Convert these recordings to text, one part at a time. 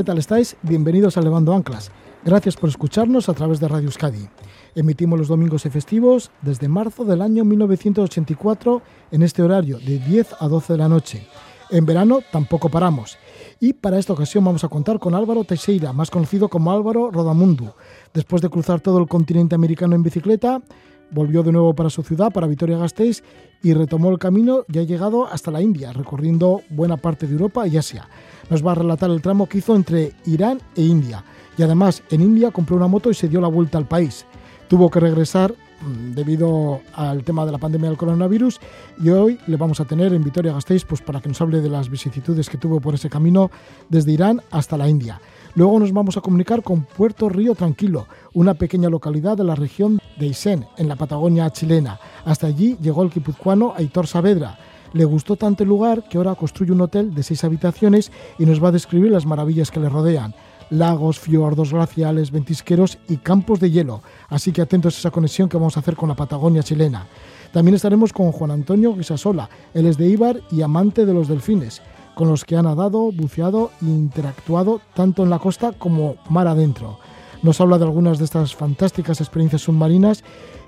¿Qué tal estáis? Bienvenidos a Levando Anclas. Gracias por escucharnos a través de Radio Euskadi. Emitimos los domingos y festivos desde marzo del año 1984 en este horario de 10 a 12 de la noche. En verano tampoco paramos. Y para esta ocasión vamos a contar con Álvaro Teixeira, más conocido como Álvaro Rodamundu. Después de cruzar todo el continente americano en bicicleta, volvió de nuevo para su ciudad, para Vitoria-Gasteiz, y retomó el camino y ha llegado hasta la India, recorriendo buena parte de Europa y Asia. Nos va a relatar el tramo que hizo entre Irán e India. Y además, en India compró una moto y se dio la vuelta al país. Tuvo que regresar mm, debido al tema de la pandemia del coronavirus y hoy le vamos a tener en Vitoria Gasteiz pues para que nos hable de las vicisitudes que tuvo por ese camino desde Irán hasta la India. Luego nos vamos a comunicar con Puerto Río Tranquilo, una pequeña localidad de la región de Isen, en la Patagonia chilena. Hasta allí llegó el guipuzcoano Aitor Saavedra. Le gustó tanto el lugar que ahora construye un hotel de seis habitaciones y nos va a describir las maravillas que le rodean lagos, fiordos, glaciales, ventisqueros y campos de hielo. Así que atentos a esa conexión que vamos a hacer con la Patagonia chilena. También estaremos con Juan Antonio Guisasola, él es de Ibar y amante de los delfines, con los que ha nadado, buceado e interactuado tanto en la costa como mar adentro. Nos habla de algunas de estas fantásticas experiencias submarinas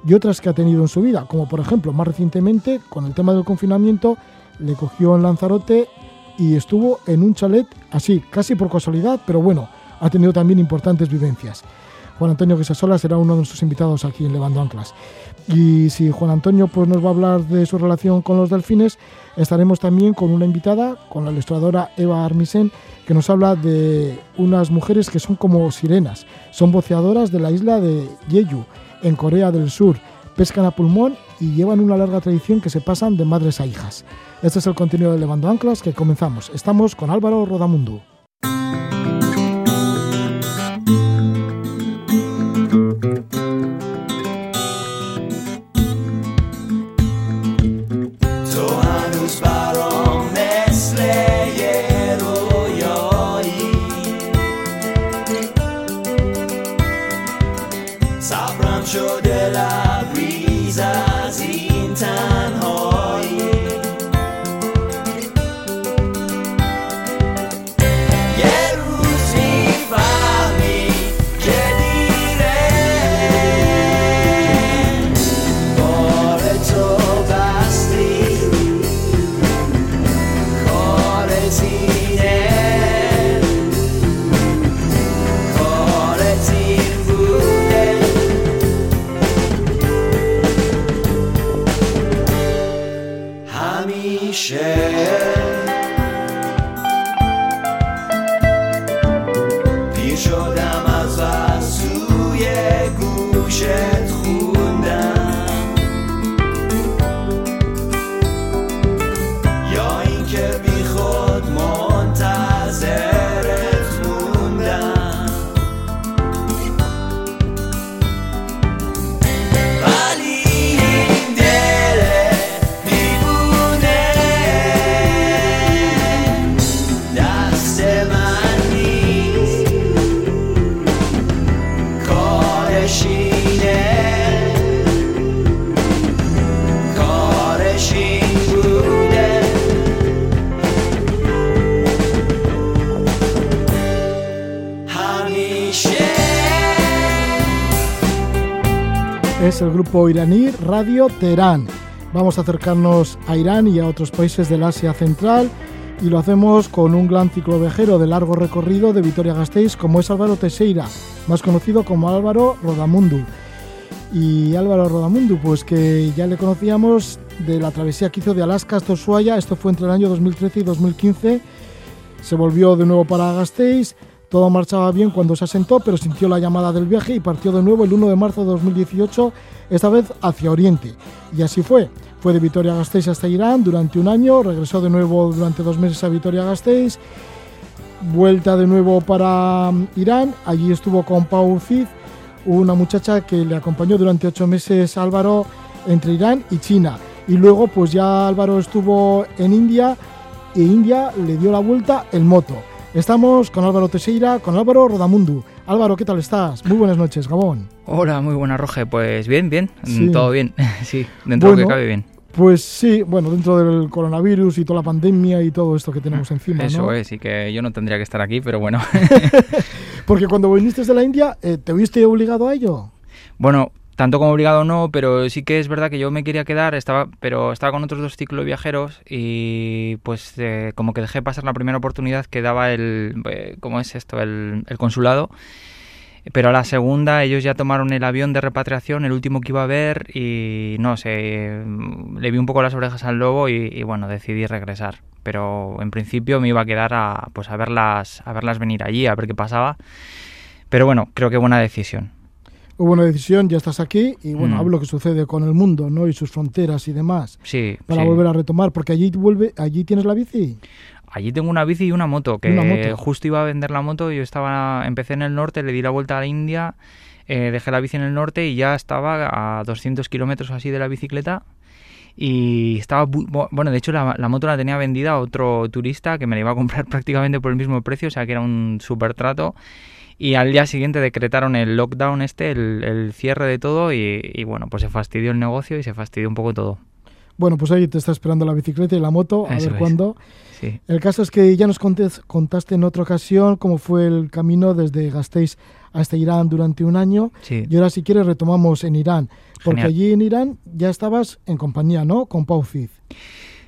y otras que ha tenido en su vida, como por ejemplo más recientemente con el tema del confinamiento, le cogió en Lanzarote y estuvo en un chalet así, casi por casualidad, pero bueno, ha tenido también importantes vivencias. Juan Antonio Guisasola será uno de nuestros invitados aquí en Levando Anclas. Y si Juan Antonio pues, nos va a hablar de su relación con los delfines, estaremos también con una invitada, con la ilustradora Eva Armisen, que nos habla de unas mujeres que son como sirenas. Son voceadoras de la isla de Jeju, en Corea del Sur. Pescan a pulmón y llevan una larga tradición que se pasan de madres a hijas. Este es el contenido de Levando Anclas que comenzamos. Estamos con Álvaro share. Rodamundu. el grupo iraní Radio Teherán. Vamos a acercarnos a Irán y a otros países del Asia Central y lo hacemos con un gran ciclovejero de largo recorrido de Vitoria-Gasteiz como es Álvaro Teixeira, más conocido como Álvaro Rodamundu. Y Álvaro Rodamundu, pues que ya le conocíamos de la travesía que hizo de Alaska hasta Ushuaia, esto fue entre el año 2013 y 2015, se volvió de nuevo para Gasteiz, todo marchaba bien cuando se asentó, pero sintió la llamada del viaje y partió de nuevo el 1 de marzo de 2018, esta vez hacia Oriente. Y así fue. Fue de Vitoria-Gasteiz hasta Irán durante un año, regresó de nuevo durante dos meses a Vitoria-Gasteiz, vuelta de nuevo para mm, Irán, allí estuvo con Pau Cid, una muchacha que le acompañó durante ocho meses Álvaro entre Irán y China. Y luego pues ya Álvaro estuvo en India e India le dio la vuelta en moto. Estamos con Álvaro Teixeira, con Álvaro Rodamundu. Álvaro, ¿qué tal estás? Muy buenas noches, Gabón. Hola, muy buena Roge. Pues bien, bien, todo bien. sí, dentro de que cabe bien. Pues sí, bueno, dentro del coronavirus y toda la pandemia y todo esto que tenemos encima. Eso ¿no? es, y que yo no tendría que estar aquí, pero bueno. Porque cuando viniste de la India, eh, ¿te viste obligado a ello? bueno, tanto como obligado no, pero sí que es verdad que yo me quería quedar, estaba, pero estaba con otros dos cicloviajeros y pues eh, como que dejé pasar la primera oportunidad que daba el, eh, ¿cómo es esto? El, el consulado. Pero a la segunda ellos ya tomaron el avión de repatriación, el último que iba a ver, y no sé, mm, le vi un poco las orejas al lobo y, y bueno, decidí regresar. Pero en principio me iba a quedar a, pues a verlas, a verlas venir allí, a ver qué pasaba. Pero bueno, creo que buena decisión. Hubo una decisión, ya estás aquí y bueno, Mm. hablo lo que sucede con el mundo, ¿no? Y sus fronteras y demás. Sí. Para sí. volver a retomar, porque allí vuelve, allí tienes la bici. Allí tengo una bici y una moto, que Una moto. justo iba a vender la moto, yo estaba, empecé en el norte, le di la vuelta a la India, eh, dejé la bici en el norte y ya estaba a 200 kilómetros así de la bicicleta y estaba, bu- bu- bueno, de hecho la, la moto la tenía vendida a otro turista que me la iba a comprar prácticamente por el mismo precio, o sea que era un super trato. Y al día siguiente decretaron el lockdown este, el, el cierre de todo y, y bueno, pues se fastidió el negocio y se fastidió un poco todo. Bueno, pues ahí te está esperando la bicicleta y la moto, a Eso ver es. cuándo. Sí. El caso es que ya nos contaste en otra ocasión cómo fue el camino desde Gasteiz hasta Irán durante un año. Sí. Y ahora si quieres retomamos en Irán, porque Genial. allí en Irán ya estabas en compañía, ¿no? Con Pau Cid.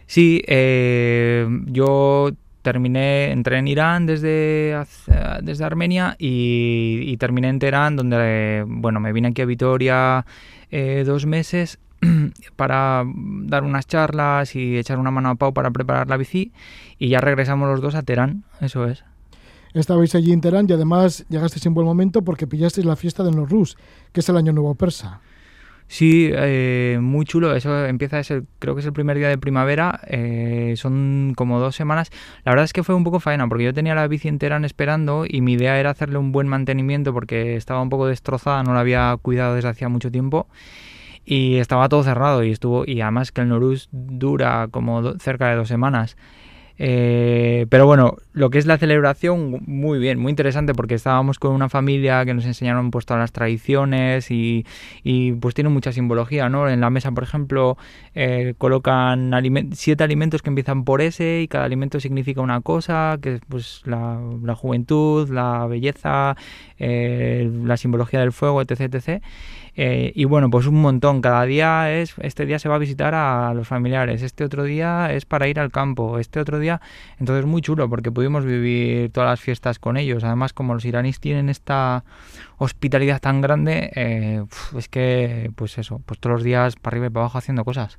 Sí, eh, yo terminé, entré en Irán desde, desde Armenia y, terminé en Teherán, donde, bueno, me vine aquí a Vitoria eh, dos meses para dar unas charlas y echar una mano a Pau para preparar la bici y ya regresamos los dos a Teherán, eso es. Estabais allí en Teherán y además llegasteis en buen momento porque pillasteis la fiesta de Nowruz, que es el año nuevo persa. Sí, eh, muy chulo. Eso empieza, es el- creo que es el primer día de primavera. eh, son como dos semanas. La verdad es que fue un poco faena porque yo tenía la bici entera esperando y mi idea era hacerle un buen mantenimiento porque estaba un poco destrozada, no la había cuidado desde hacía mucho tiempo y estaba todo cerrado y estuvo y además que el Norus dura como cerca de dos semanas. Eh, pero bueno, lo que es la celebración, muy bien, muy interesante porque estábamos con una familia que nos enseñaron pues todas las tradiciones y, pues tiene mucha simbología, ¿no? En la mesa, por ejemplo, eh, colocan siete alimentos que empiezan por S y cada alimento significa una cosa, que es pues la, la juventud, la belleza, eh, la simbología del fuego, etc, etc. Eh, y bueno, pues un montón. Cada día es, este día se va a visitar a los familiares, este otro día es para ir al campo, este otro día. Entonces muy chulo porque pudimos vivir todas las fiestas con ellos. Además, como los iraníes tienen esta hospitalidad tan grande, eh, es que, pues eso, pues todos los días para arriba y para abajo haciendo cosas.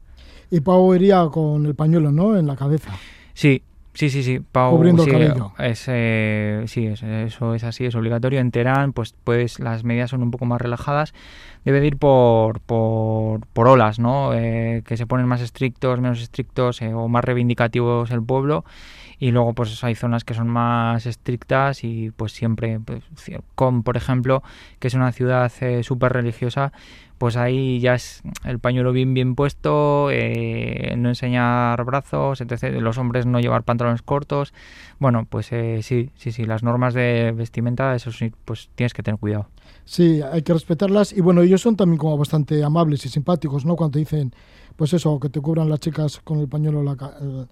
Y Pau iría con el pañuelo, ¿no? En la cabeza. Sí, sí, sí, sí. Pau, Cubriendo el sí, cabello. Es, eh, sí, es- eso es así, es obligatorio. En Teherán, pues, pues las medidas son un poco más relajadas. Debe de ir por, por, por olas, ¿no? Eh, que se ponen más estrictos, menos estrictos eh, o más reivindicativos el pueblo. Y luego, pues hay zonas que son más estrictas y pues siempre, pues, con por ejemplo, que es una ciudad eh, súper religiosa, pues ahí ya es el pañuelo bien bien puesto, eh, no enseñar brazos, etc. Los hombres no llevar pantalones cortos. Bueno, pues eh, sí, sí, sí, las normas de vestimenta, eso sí, pues tienes que tener cuidado. Sí, hay que respetarlas. Y bueno, ellos son también como bastante amables y simpáticos, ¿no? Cuando dicen, pues eso, que te cubran las chicas con el pañuelo la el,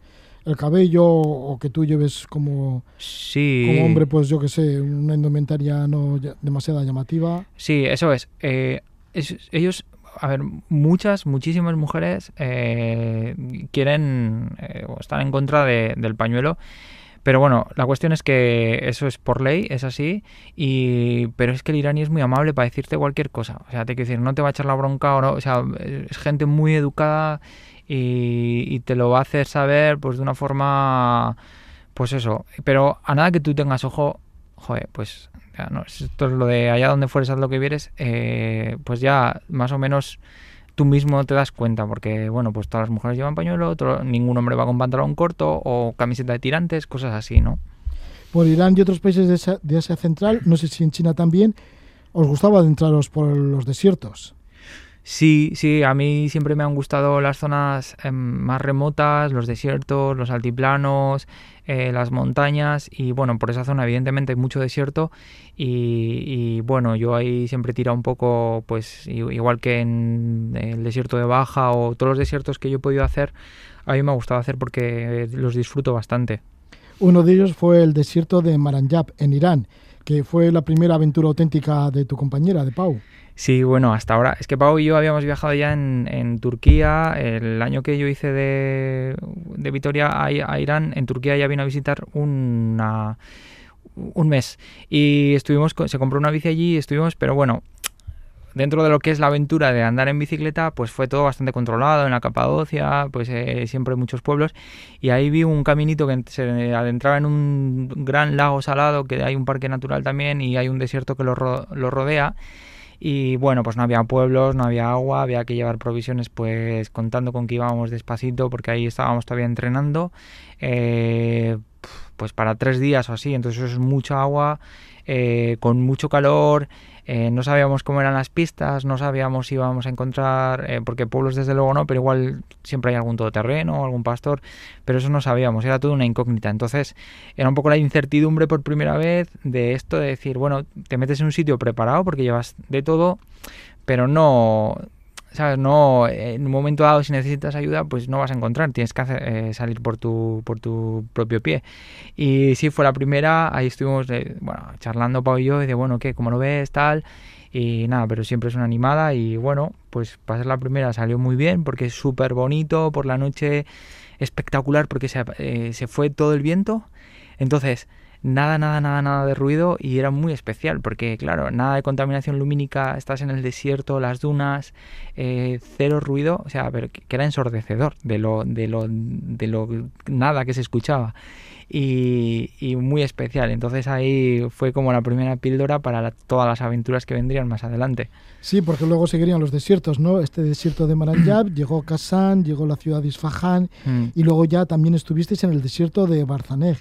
el cabello o que tú lleves como, Sí. como hombre, pues yo que sé, una indumentaria no demasiado llamativa. Sí, eso es. Eh, ellos, a ver, muchas, muchísimas mujeres eh, quieren eh, o están en contra de- del pañuelo. Pero bueno, la cuestión es que eso es por ley, es así, y pero es que el iraní es muy amable para decirte cualquier cosa. O sea, te quiero decir, no te va a echar la bronca o no. O sea, es gente muy educada y, y te lo va a hacer saber pues de una forma, pues eso. Pero a nada que tú tengas ojo, joder, pues no, esto es lo de allá donde fueres, haz lo que vieres, eh, pues ya más o menos tú mismo te das cuenta, porque bueno, pues todas las mujeres llevan pañuelo, todo- ningún hombre va con pantalón corto o camiseta de tirantes, cosas así, ¿no? Por Irán y otros países de Asia, de Asia Central, no sé si en China también, os gustaba adentraros por los desiertos. Sí, sí, a mí siempre me han gustado las zonas em, más remotas, los desiertos, los altiplanos, eh, las montañas y bueno, por esa zona evidentemente hay mucho desierto y, bueno, yo ahí siempre tira un poco, pues igual que en el desierto de Baja o todos los desiertos que yo he podido hacer, a mí me ha gustado hacer porque los disfruto bastante. Uno de ellos fue el desierto de Maranjab en Irán, que fue la primera aventura auténtica de tu compañera, de Pau. Sí, bueno, hasta ahora. Es que Pau y yo habíamos viajado ya en, Turquía. El año que yo hice de, de Vitoria a, Irán, en Turquía ya vino a visitar una, un mes. Y estuvimos, se compró una bici allí estuvimos, pero bueno, dentro de lo que es la aventura de andar en bicicleta, pues fue todo bastante controlado en la Capadocia, pues eh, siempre muchos pueblos. Y ahí vi un caminito que se adentraba en un gran lago salado, que hay un parque natural también y hay un desierto que lo rodea y bueno, pues no había pueblos, no había agua, había que llevar provisiones pues contando con que íbamos despacito porque ahí estábamos todavía entrenando, eh, pues para tres días o así, entonces eso es mucha agua, eh, con mucho calor, eh, no sabíamos cómo eran las pistas, no sabíamos si íbamos a encontrar, eh, porque pueblos desde luego no, pero igual siempre hay algún todoterreno, algún pastor, pero eso no sabíamos, era toda una incógnita. Entonces era un poco la incertidumbre por primera vez de esto de decir, bueno, te metes en un sitio preparado porque llevas de todo, pero no ¿sabes? No, en un momento dado, si necesitas ayuda, pues no vas a encontrar, tienes que eh, salir por tu, por tu propio pie. Y sí, fue la primera, ahí estuvimos, eh, bueno, charlando Pau y yo, y de, bueno, ¿qué? ¿Cómo lo ves? Tal. Y nada, pero siempre es una animada y bueno, pues para la primera salió muy bien porque es súper bonito, por la noche espectacular porque se, eh, se fue todo el viento. Entonces, nada, nada, nada, nada de ruido y era muy especial porque, claro, nada de contaminación lumínica, estás en el desierto, las dunas, eh, cero ruido, o sea, pero que era ensordecedor de lo, de lo, de lo nada que se escuchaba. Y, muy especial. Entonces ahí fue como la primera píldora para todas las aventuras que vendrían más adelante. Sí, porque luego seguirían los desiertos, ¿no? Este desierto de Maranjab, llegó Kazán, llegó la ciudad de Isfahan mm. y luego ya también estuvisteis en el desierto de Barzaneg.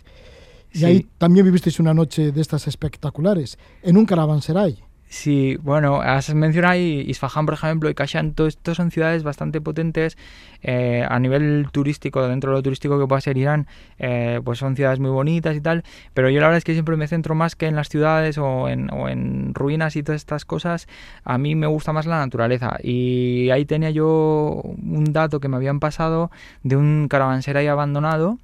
Y ahí también vivisteis una noche de estas espectaculares, en un caravanserai. Sí, bueno, has mencionado Isfahan, por ejemplo, y Kashan, todo esto son ciudades bastante potentes eh, a nivel turístico, dentro de lo turístico que pueda ser Irán, eh, pues son ciudades muy bonitas y tal, pero yo la verdad es que siempre me centro más que en las ciudades o en, o en ruinas y todas estas cosas, a mí me gusta más la naturaleza. Y ahí tenía yo un dato que me habían pasado de un caravanserai abandonado,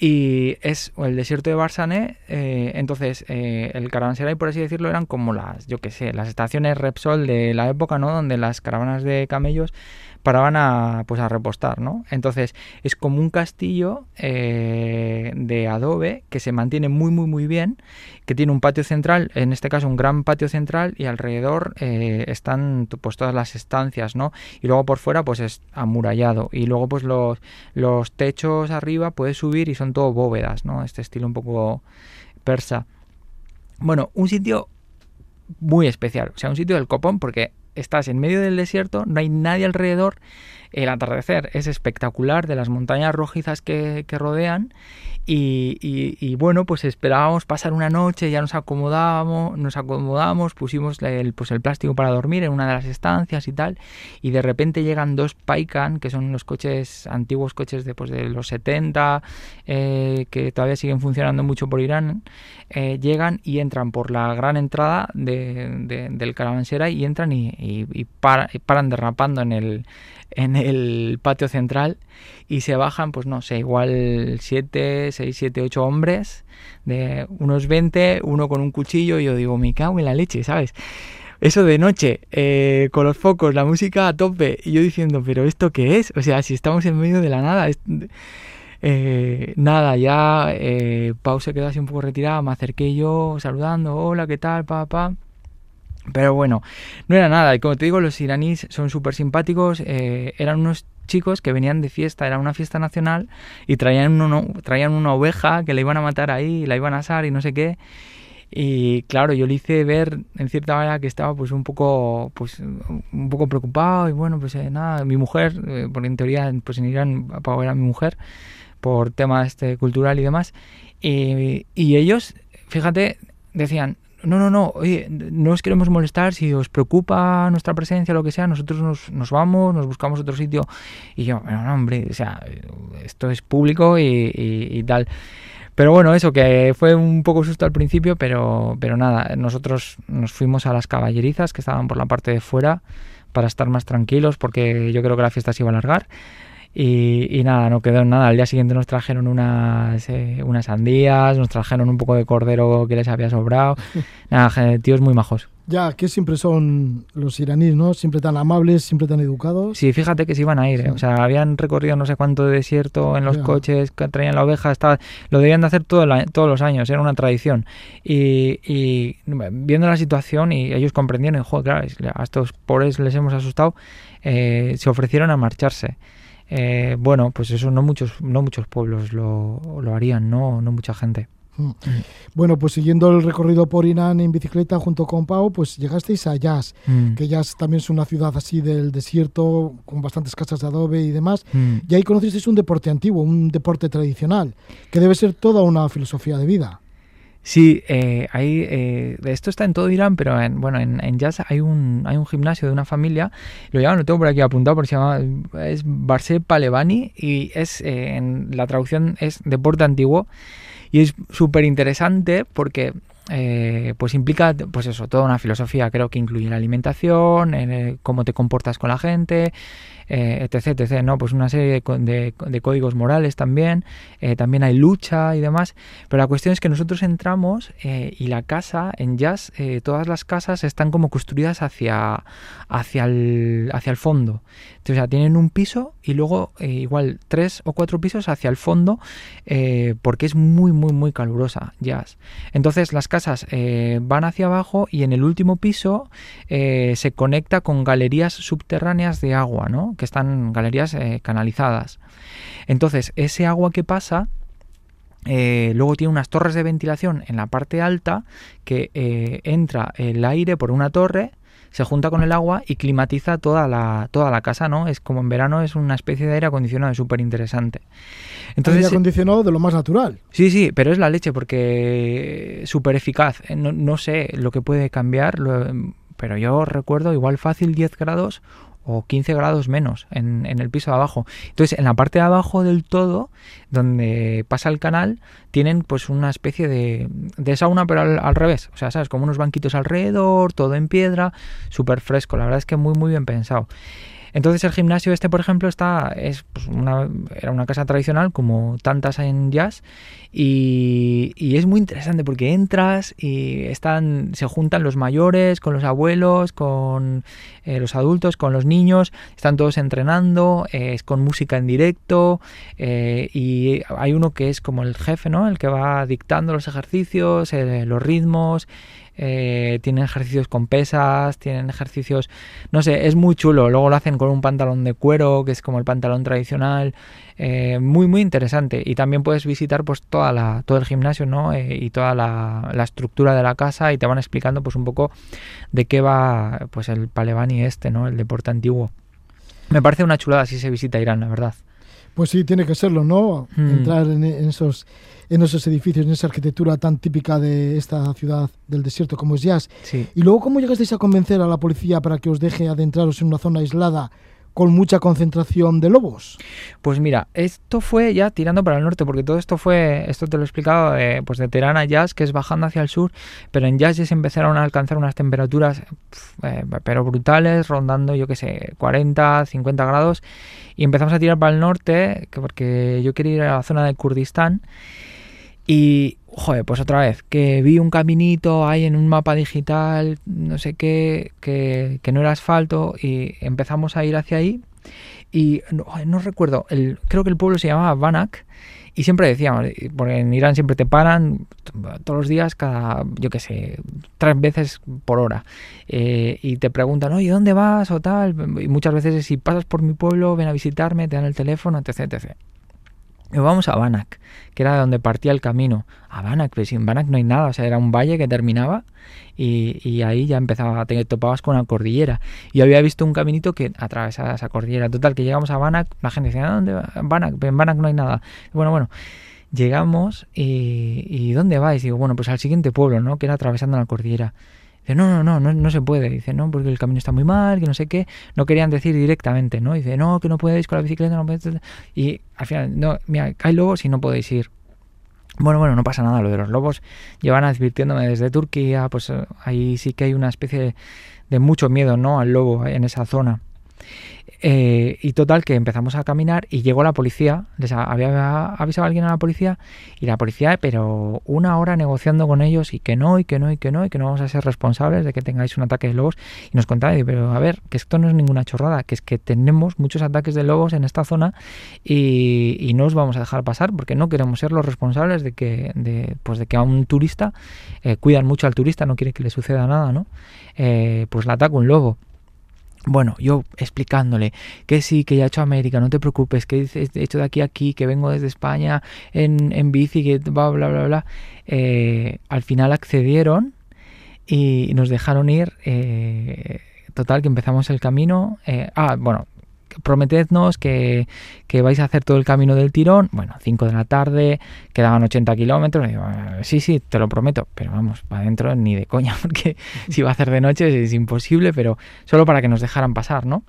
y es el desierto de Barsané, eh, entonces eh, el caravanserai, por así decirlo, eran como las, yo qué sé, las estaciones Repsol de la época, ¿no? Donde las caravanas de camellos paraban a, pues a repostar, ¿no? Entonces es como un castillo eh, de adobe que se mantiene muy, muy, muy bien, que tiene un patio central, en este caso un gran patio central y alrededor eh, están pues todas las estancias, ¿no? Y luego por fuera pues es amurallado y luego pues los, los techos arriba puedes subir y son todo bóvedas, ¿no? Este estilo un poco persa. Bueno, un sitio muy especial, o sea, un sitio del copón porque estás en medio del desierto, no hay nadie alrededor, el atardecer es espectacular de las montañas rojizas que, rodean y, bueno, pues esperábamos pasar una noche, ya nos acomodábamos, nos acomodamos, pusimos el, pues el plástico para dormir en una de las estancias y tal, y de repente llegan dos Paikan, que son los coches, antiguos coches de, pues, de los 70, eh, que todavía siguen funcionando mucho por Irán, eh, llegan y entran por la gran entrada de, del caravansera y entran y, y paran derrapando en el, en el patio central y se bajan, pues no sé, igual 7, 6, 7, 8 hombres de unos 20, uno con un cuchillo y yo digo, me cago en la leche, ¿sabes? Eso de noche, eh, con los focos, la música a tope, y yo diciendo, pero ¿esto qué es? O sea, si estamos en medio de la nada, eh, nada, ya eh, se quedó así un poco retirada, me acerqué yo saludando, hola, ¿qué tal, papá? Pero bueno, no era nada. Y como te digo, los iraníes son súper simpáticos. Eh, eran unos chicos que venían de fiesta, era una fiesta nacional, y traían, uno, traían una oveja que le iban a matar ahí, la iban a asar y no sé qué. Y claro, yo le hice ver en cierta manera que estaba pues un poco pues un poco preocupado y bueno, pues eh, nada, mi mujer, eh, en teoría pues en Irán Pau era mi mujer por temas este, cultural y demás, y ellos, fíjate, decían, no, no, no, oye, no os queremos molestar, si os preocupa nuestra presencia lo que sea, nosotros nos, vamos, nos buscamos otro sitio. Y yo, bueno, no, hombre, o sea, esto es público y, y tal. Pero bueno, eso que fue un poco susto al principio, pero, pero nada, nosotros nos fuimos a las caballerizas que estaban por la parte de fuera para estar más tranquilos porque yo creo que la fiesta se iba a alargar. Y, nada, no quedó nada. Al día siguiente nos trajeron unas, eh, unas sandías, nos trajeron un poco de cordero que les había sobrado. nada, tíos muy majos. Ya, que siempre son los iraníes, ¿no? Siempre tan amables, siempre tan educados. Sí, fíjate que se iban a ir. ¿eh? O sea, habían recorrido no sé cuánto de desierto en los coches, que traían la oveja, estaba, lo debían de hacer todo todos los años, era una tradición. Y, y, viendo la situación y ellos comprendieron, joder, claro, a estos pobres les hemos asustado, eh, se ofrecieron a marcharse. Eh, bueno, pues eso no muchos, no muchos pueblos lo, lo harían, no, no mucha gente. Mm. Bueno, pues siguiendo el recorrido por Irán en bicicleta junto con Pau, pues llegasteis a Yas, mm. que Yas también es una ciudad así del desierto, con bastantes casas de adobe y demás. Mm. Y ahí conocisteis un deporte antiguo, un deporte tradicional, que debe ser toda una filosofía de vida. Sí, eh, hay, eh, esto está en todo Irán, pero en, bueno, en, en Yas hay un, hay un gimnasio de una familia, lo llaman, lo tengo por aquí apuntado, porque se llama, es Barse Palevani y es, eh, la traducción es deporte antiguo y es súper interesante porque eh, pues implica pues eso toda una filosofía creo que incluye la alimentación cómo te comportas con la gente eh, etc, etc, ¿no? Pues una serie de, de, códigos morales también, eh, también hay lucha y demás, pero la cuestión es que nosotros entramos eh, y la casa, en Jazz, todas las casas están como construidas hacia, hacia, el, hacia el fondo. O sea, tienen un piso y luego igual tres o cuatro pisos hacia el fondo porque es muy, muy, muy calurosa Jazz. Entonces, las casas van hacia abajo y en el último piso se conecta con galerías subterráneas de agua, ¿no? Que están galerías eh, canalizadas. Entonces, ese agua que pasa eh, luego tiene unas torres de ventilación en la parte alta que eh, entra el aire por una torre, se junta con el agua y climatiza toda la, toda la casa, ¿no? Es como en verano es una especie de aire acondicionado súper interesante. Entonces, aire acondicionado de lo más natural. Sí, sí, pero es la leche porque súper eficaz. No, no, sé lo que puede cambiar, pero yo recuerdo igual fácil 10 grados o 15 grados menos en, el piso de abajo. Entonces, en la parte de abajo del todo, donde pasa el canal, tienen pues una especie de, de sauna, pero al, revés. O sea, ¿sabes? Como unos banquitos alrededor, todo en piedra, súper fresco. La verdad es que muy, muy bien pensado. Entonces el gimnasio este, por ejemplo, está es pues, una, era una casa tradicional como tantas en jazz y, es muy interesante porque entras y están se juntan los mayores con los abuelos, con eh, los adultos, con los niños, están todos entrenando, eh, es con música en directo eh, y hay uno que es como el jefe, ¿no? El que va dictando los ejercicios, los ritmos eh, tienen ejercicios con pesas, tienen ejercicios, no sé, es muy chulo. Luego lo hacen con un pantalón de cuero, que es como el pantalón tradicional, eh, muy muy interesante. Y también puedes visitar pues toda la, todo el gimnasio, ¿no? Eh, y toda la, estructura de la casa y te van explicando pues un poco de qué va pues el Palevani este, ¿no? El deporte antiguo. Me parece una chulada si se visita Irán, la verdad. Pues sí, tiene que serlo, ¿no? Hmm. Entrar en esos en esos edificios, en esa arquitectura tan típica de esta ciudad del desierto como es Jazz. Y luego, ¿cómo llegasteis a convencer a la policía para que os deje adentraros en una zona aislada con mucha concentración de lobos? Pues mira, esto fue ya tirando para el norte, porque todo esto fue, esto te lo he explicado, eh, pues de Teherán a Jazz, que es bajando hacia el sur, pero en Jazz ya se empezaron a alcanzar unas temperaturas, eh, pero brutales, rondando, yo qué sé, 40, 50 grados, y empezamos a tirar para el norte, porque yo quería ir a la zona de Kurdistán, y, joder, pues otra vez, que vi un caminito ahí en un mapa digital, no sé qué, que, no era asfalto, y empezamos a ir hacia ahí. Y no, recuerdo, el, creo que el pueblo se llamaba Banak, y siempre decíamos, porque en Irán siempre te paran todos los días, cada, yo qué sé, tres veces por hora. Eh, y te preguntan, oye, ¿dónde vas? o tal. Y muchas veces, si pasas por mi pueblo, ven a visitarme, te dan el teléfono, etc. etc. Vamos a Banak, que era donde partía el camino. A Banak, pues en Banak no hay nada, o sea, era un valle que terminaba y, y ahí ya empezaba, te topabas con una cordillera. Y había visto un caminito que atravesaba esa cordillera. Total, que llegamos a Banak, la gente decía, ¿dónde va? En Banak no hay nada. bueno, bueno. llegamos y, y ¿dónde vais? Digo, bueno, pues al siguiente pueblo, ¿no? Que era atravesando la cordillera. Dice, no, no, no, no, se puede. Dice, no, porque el camino está muy mal, que no sé qué. No querían decir directamente, ¿no? Dice, no, que no podéis con la bicicleta, no podéis. Y al final, no, mira, hay lobos y no podéis ir. Bueno, bueno, no pasa nada. Lo de los lobos llevan advirtiéndome desde Turquía, pues eh, ahí sí que hay una especie de mucho miedo, ¿no? Al lobo en esa zona. Eh, y total, que empezamos a caminar y llegó la policía. A- había avisado alguien a la policía y la policía, pero una hora negociando con ellos y que no, y que no, y que no, y que no vamos a ser responsables de que tengáis un ataque de lobos. Y nos contaba, pero a ver, que esto no es ninguna chorrada, que es que tenemos muchos ataques de lobos en esta zona y, y no os vamos a dejar pasar porque no queremos ser los responsables de que, de, pues de que a un turista, eh, cuidan mucho al turista, no quiere que le suceda nada, ¿no? Eh, pues le ataca un lobo. Bueno, yo explicándole que sí, que ya he hecho América, no te preocupes, que he hecho de aquí a aquí, que vengo desde España en, en bici, que bla, bla, bla, bla. Eh, al final accedieron y nos dejaron ir. eh, total, que empezamos el camino. eh, ah, bueno, prometednos que, que vais a hacer todo el camino del tirón. Bueno, 5 de la tarde, quedaban 80 kilómetros. digo, "Eh, sí, sí, te lo prometo. Pero vamos, para adentro ni de coña, porque si va a hacer de noche es imposible, pero solo para que nos dejaran pasar, ¿no?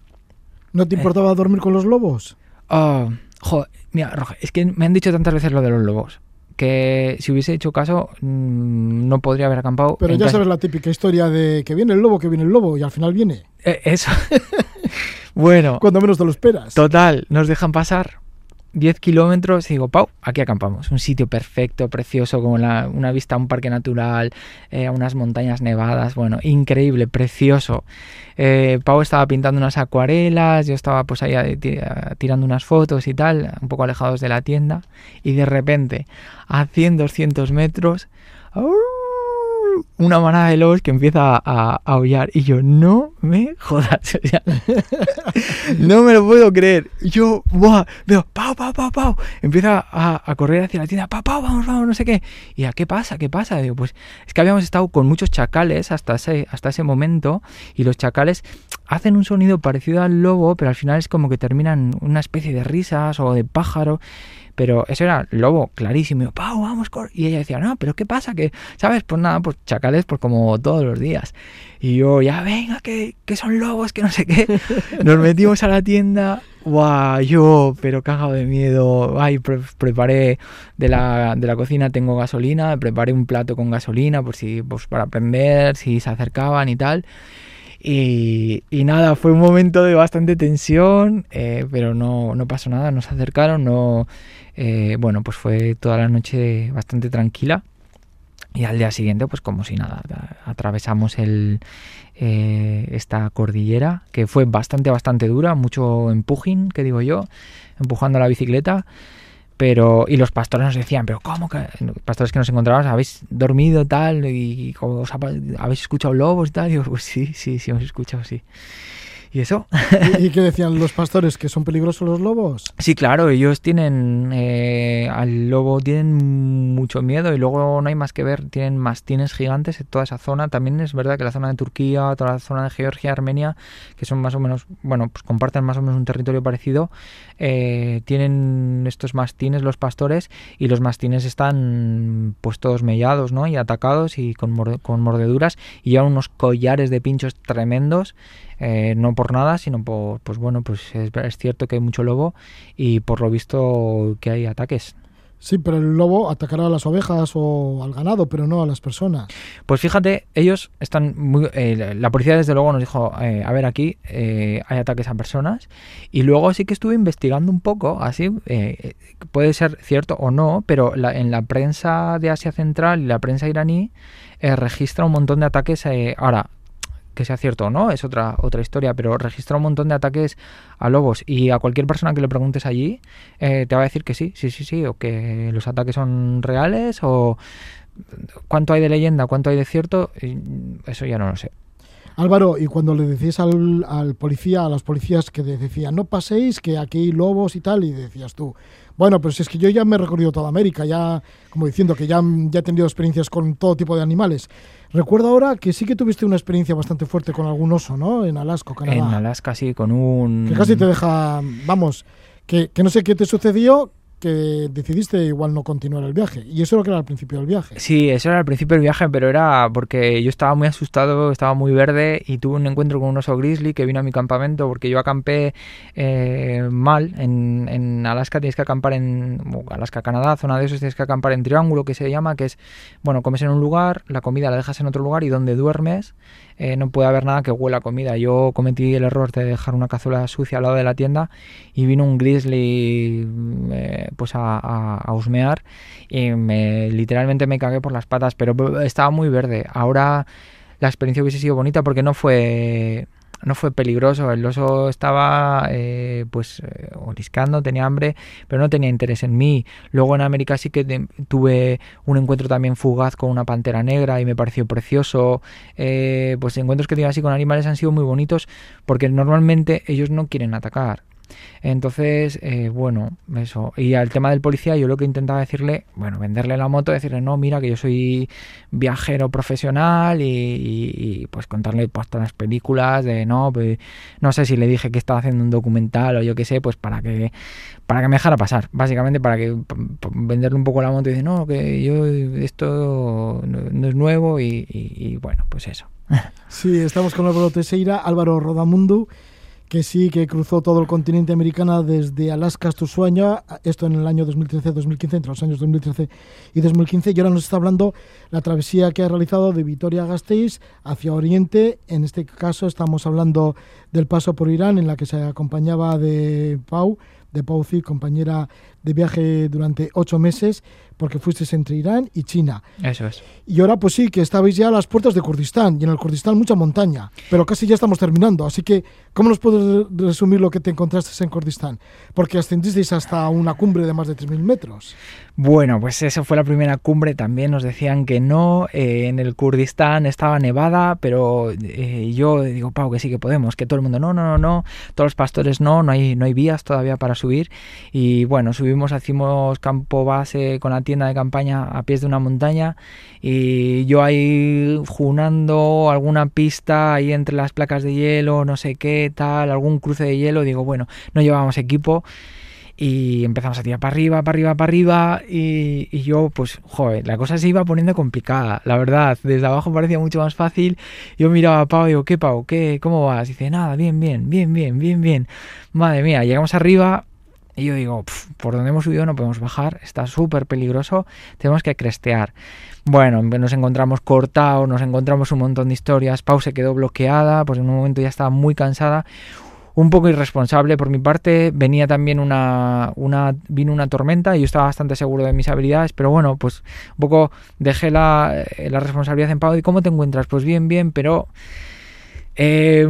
¿No te importaba dormir con los lobos? Oh, jo, mira, Roge, es que me han dicho tantas veces lo de los lobos que si hubiese hecho caso mm, no podría haber acampado. Pero ya casa. sabes la típica historia de que viene el lobo, que viene el lobo, y al final viene. Eh, eso. bueno, Cuando menos te lo esperas. total, nos dejan pasar 10 kilómetros y digo, Pau, aquí acampamos. Un sitio perfecto, precioso, con la- una vista a un parque natural, eh, a unas montañas nevadas. Bueno, increíble, precioso. Eh, Pau estaba pintando unas acuarelas, yo estaba pues ahí eh, ti- tirando unas fotos y tal, un poco alejados de la tienda. Y de repente, a 100, 200 metros, ¡au! Una manada de lobos que empieza a, a aullar. Y yo, no me jodas. no me lo puedo creer. Yo, ¡buah! Veo, pau, pau, pau, pau. Empieza a, a correr hacia la tienda, pau, pau, vamos, vamos, no sé qué. Y ya, ¿qué pasa? ¿Qué pasa? Digo, pues es que habíamos estado con muchos chacales hasta ese, hasta ese momento. Y los chacales hacen un sonido parecido al lobo, pero al final es como que terminan una especie de risas o de pájaro. Pero eso era lobo, clarísimo. Y yo, Pau, vamos, cor-". Y ella decía, no, pero ¿qué pasa? Que, ¿sabes? Pues nada, pues chacales, pues como todos los días. Y yo, ya venga, que, que son lobos, que no sé qué. Nos metimos a la tienda. Guau, yo, pero cagado de miedo. Ay, pre- preparé de la, de la cocina, tengo gasolina. Preparé un plato con gasolina por si, pues para aprender, si se acercaban y tal. Y, y nada, fue un momento de bastante tensión, eh, pero no, no pasó nada, no se acercaron, no, eh, bueno, pues fue toda la noche bastante tranquila. Y al día siguiente, pues como si nada, atravesamos el, eh, esta cordillera, que fue bastante, bastante dura, mucho empujín, que digo yo, empujando la bicicleta. Pero, y los pastores nos decían, pero ¿cómo que? Pastores que nos encontrábamos, ¿habéis dormido tal? Y, como os ha- ¿habéis escuchado lobos y tal? Y digo, pues sí, sí, sí, hemos escuchado, sí. ¿Y eso? ¿Y, y qué decían los pastores? ¿Que son peligrosos los lobos? Sí, claro, ellos tienen eh, al lobo tienen mucho miedo y luego no hay más que ver, tienen mastines gigantes en toda esa zona. También es verdad que la zona de Turquía, toda la zona de Georgia, Armenia, que son más o menos, bueno, pues comparten más o menos un territorio parecido, eh, tienen estos mastines los pastores y los mastines están pues todos mellados, ¿no? Y atacados y con, con mordeduras y llevan unos collares de pinchos tremendos eh, no por nada, sino por, pues bueno, pues es, es cierto que hay mucho lobo y por lo visto que hay ataques. Sí, pero el lobo atacará a las ovejas o al ganado, pero no a las personas. Pues fíjate, ellos están muy... eh, la- policía desde luego nos dijo, eh, a ver aquí eh, hay ataques a personas y luego sí que estuve investigando un poco, así, eh, puede ser cierto o no, pero la- en la prensa de Asia Central y la prensa iraní registra un montón de ataques, ahora, que sea cierto o no, es otra, otra historia, pero registra un montón de ataques a lobos y a cualquier persona que le preguntes allí eh, te va a decir que sí, sí, sí, sí, o que los ataques son reales o cuánto hay de leyenda, cuánto hay de cierto, eso ya no lo sé. Álvaro, y cuando le decías al, al policía, a las policías que decían, no paséis, que aquí hay lobos y tal, y decías tú, bueno, pero si es que yo ya me he recorrido toda América, ya, como diciendo que ya, ya he tenido experiencias con todo tipo de animales. Recuerdo ahora que sí que tuviste una experiencia bastante fuerte con algún oso, ¿no? En Alaska, Canadá. En Alaska sí, con un... Que casi te deja, vamos, que, que no sé qué te sucedió, que decidiste igual no continuar el viaje. Y eso era lo que era al principio del viaje. Sí, eso era al principio del viaje, pero era porque yo estaba muy asustado, estaba muy verde y tuve un encuentro con un oso grizzly que vino a mi campamento porque yo acampé eh, mal. En, en, Alaska tienes que acampar en Alaska, Canadá, zona de esos tienes que acampar en triángulo que se llama, que es, bueno, comes en un lugar, la comida la dejas en otro lugar y donde duermes eh, no puede haber nada que huela a comida. Yo cometí el error de dejar una cazuela sucia al lado de la tienda y vino un grizzly eh, pues a, a, husmear y me, literalmente me cagué por las patas, pero estaba muy verde. Ahora la experiencia hubiese sido bonita porque no fue no fue peligroso. El oso estaba eh, pues eh, oliscando, tenía hambre, pero no tenía interés en mí. Luego en América sí que tuve un encuentro también fugaz con una pantera negra y me pareció precioso. Eh, pues encuentros que tengo así con animales han sido muy bonitos porque normalmente ellos no quieren atacar. Entonces, eh, bueno, eso. Y al tema del policía, yo lo que intentaba decirle, bueno, venderle la moto, decirle, no, mira, que yo soy viajero profesional y, pues contarle pues, todas las películas de, no, pues, no sé si le dije que estaba haciendo un documental o yo qué sé, pues para que, para que me dejara pasar, básicamente para que venderle un poco la moto y decir, no, que yo esto no, es nuevo y, y, bueno, pues eso. Sí, estamos con Álvaro Teseira, Álvaro Rodamundo que sí, que cruzó todo el continente americano desde Alaska hasta Ushuaia, esto en el año 2013-2015, entre los años 2013 y 2015, y ahora nos está hablando la travesía que ha realizado de Vitoria-Gasteiz hacia Oriente, en este caso estamos hablando del paso por Irán, en la que se acompañaba de Pau, de Pau Zi, compañera de viaje durante ocho meses, porque fuisteis entre Irán y China. Eso es. Y ahora pues sí, que estabais ya a las puertas de Kurdistán, y en el Kurdistán mucha montaña, pero casi ya estamos terminando, así que ¿cómo nos puedes resumir lo que te encontraste en Kurdistán? Porque ascendisteis hasta una cumbre de más de 3.000 metros. Bueno, pues eso fue la primera cumbre, también nos decían que no, eh, en el Kurdistán estaba nevada, pero eh, yo digo, Pau, que sí que podemos, que todo el mundo, no, no, no, no, todos los pastores no, no hay, no hay vías todavía para subir, y bueno, subimos, hicimos campo base con la tienda de campaña a pies de una montaña y yo ahí junando alguna pista ahí entre las placas de hielo, no sé qué, tal, algún cruce de hielo, digo, bueno, no llevábamos equipo y empezamos a tirar para arriba, para arriba, para arriba y, y, yo pues, joder, la cosa se iba poniendo complicada, la verdad, desde abajo parecía mucho más fácil, yo miraba a Pau y digo, ¿qué Pau? ¿Qué? ¿Cómo vas? Y dice, nada, bien, bien, bien, bien, bien, bien, madre mía, llegamos arriba, y yo digo, por donde hemos subido no podemos bajar, está súper peligroso, tenemos que crestear. Bueno, nos encontramos cortados, nos encontramos un montón de historias, Pau se quedó bloqueada, pues en un momento ya estaba muy cansada, un poco irresponsable por mi parte, venía también una, una, vino una tormenta y yo estaba bastante seguro de mis habilidades, pero bueno, pues un poco dejé la, la responsabilidad en Pau y ¿cómo te encuentras? Pues bien, bien, pero eh,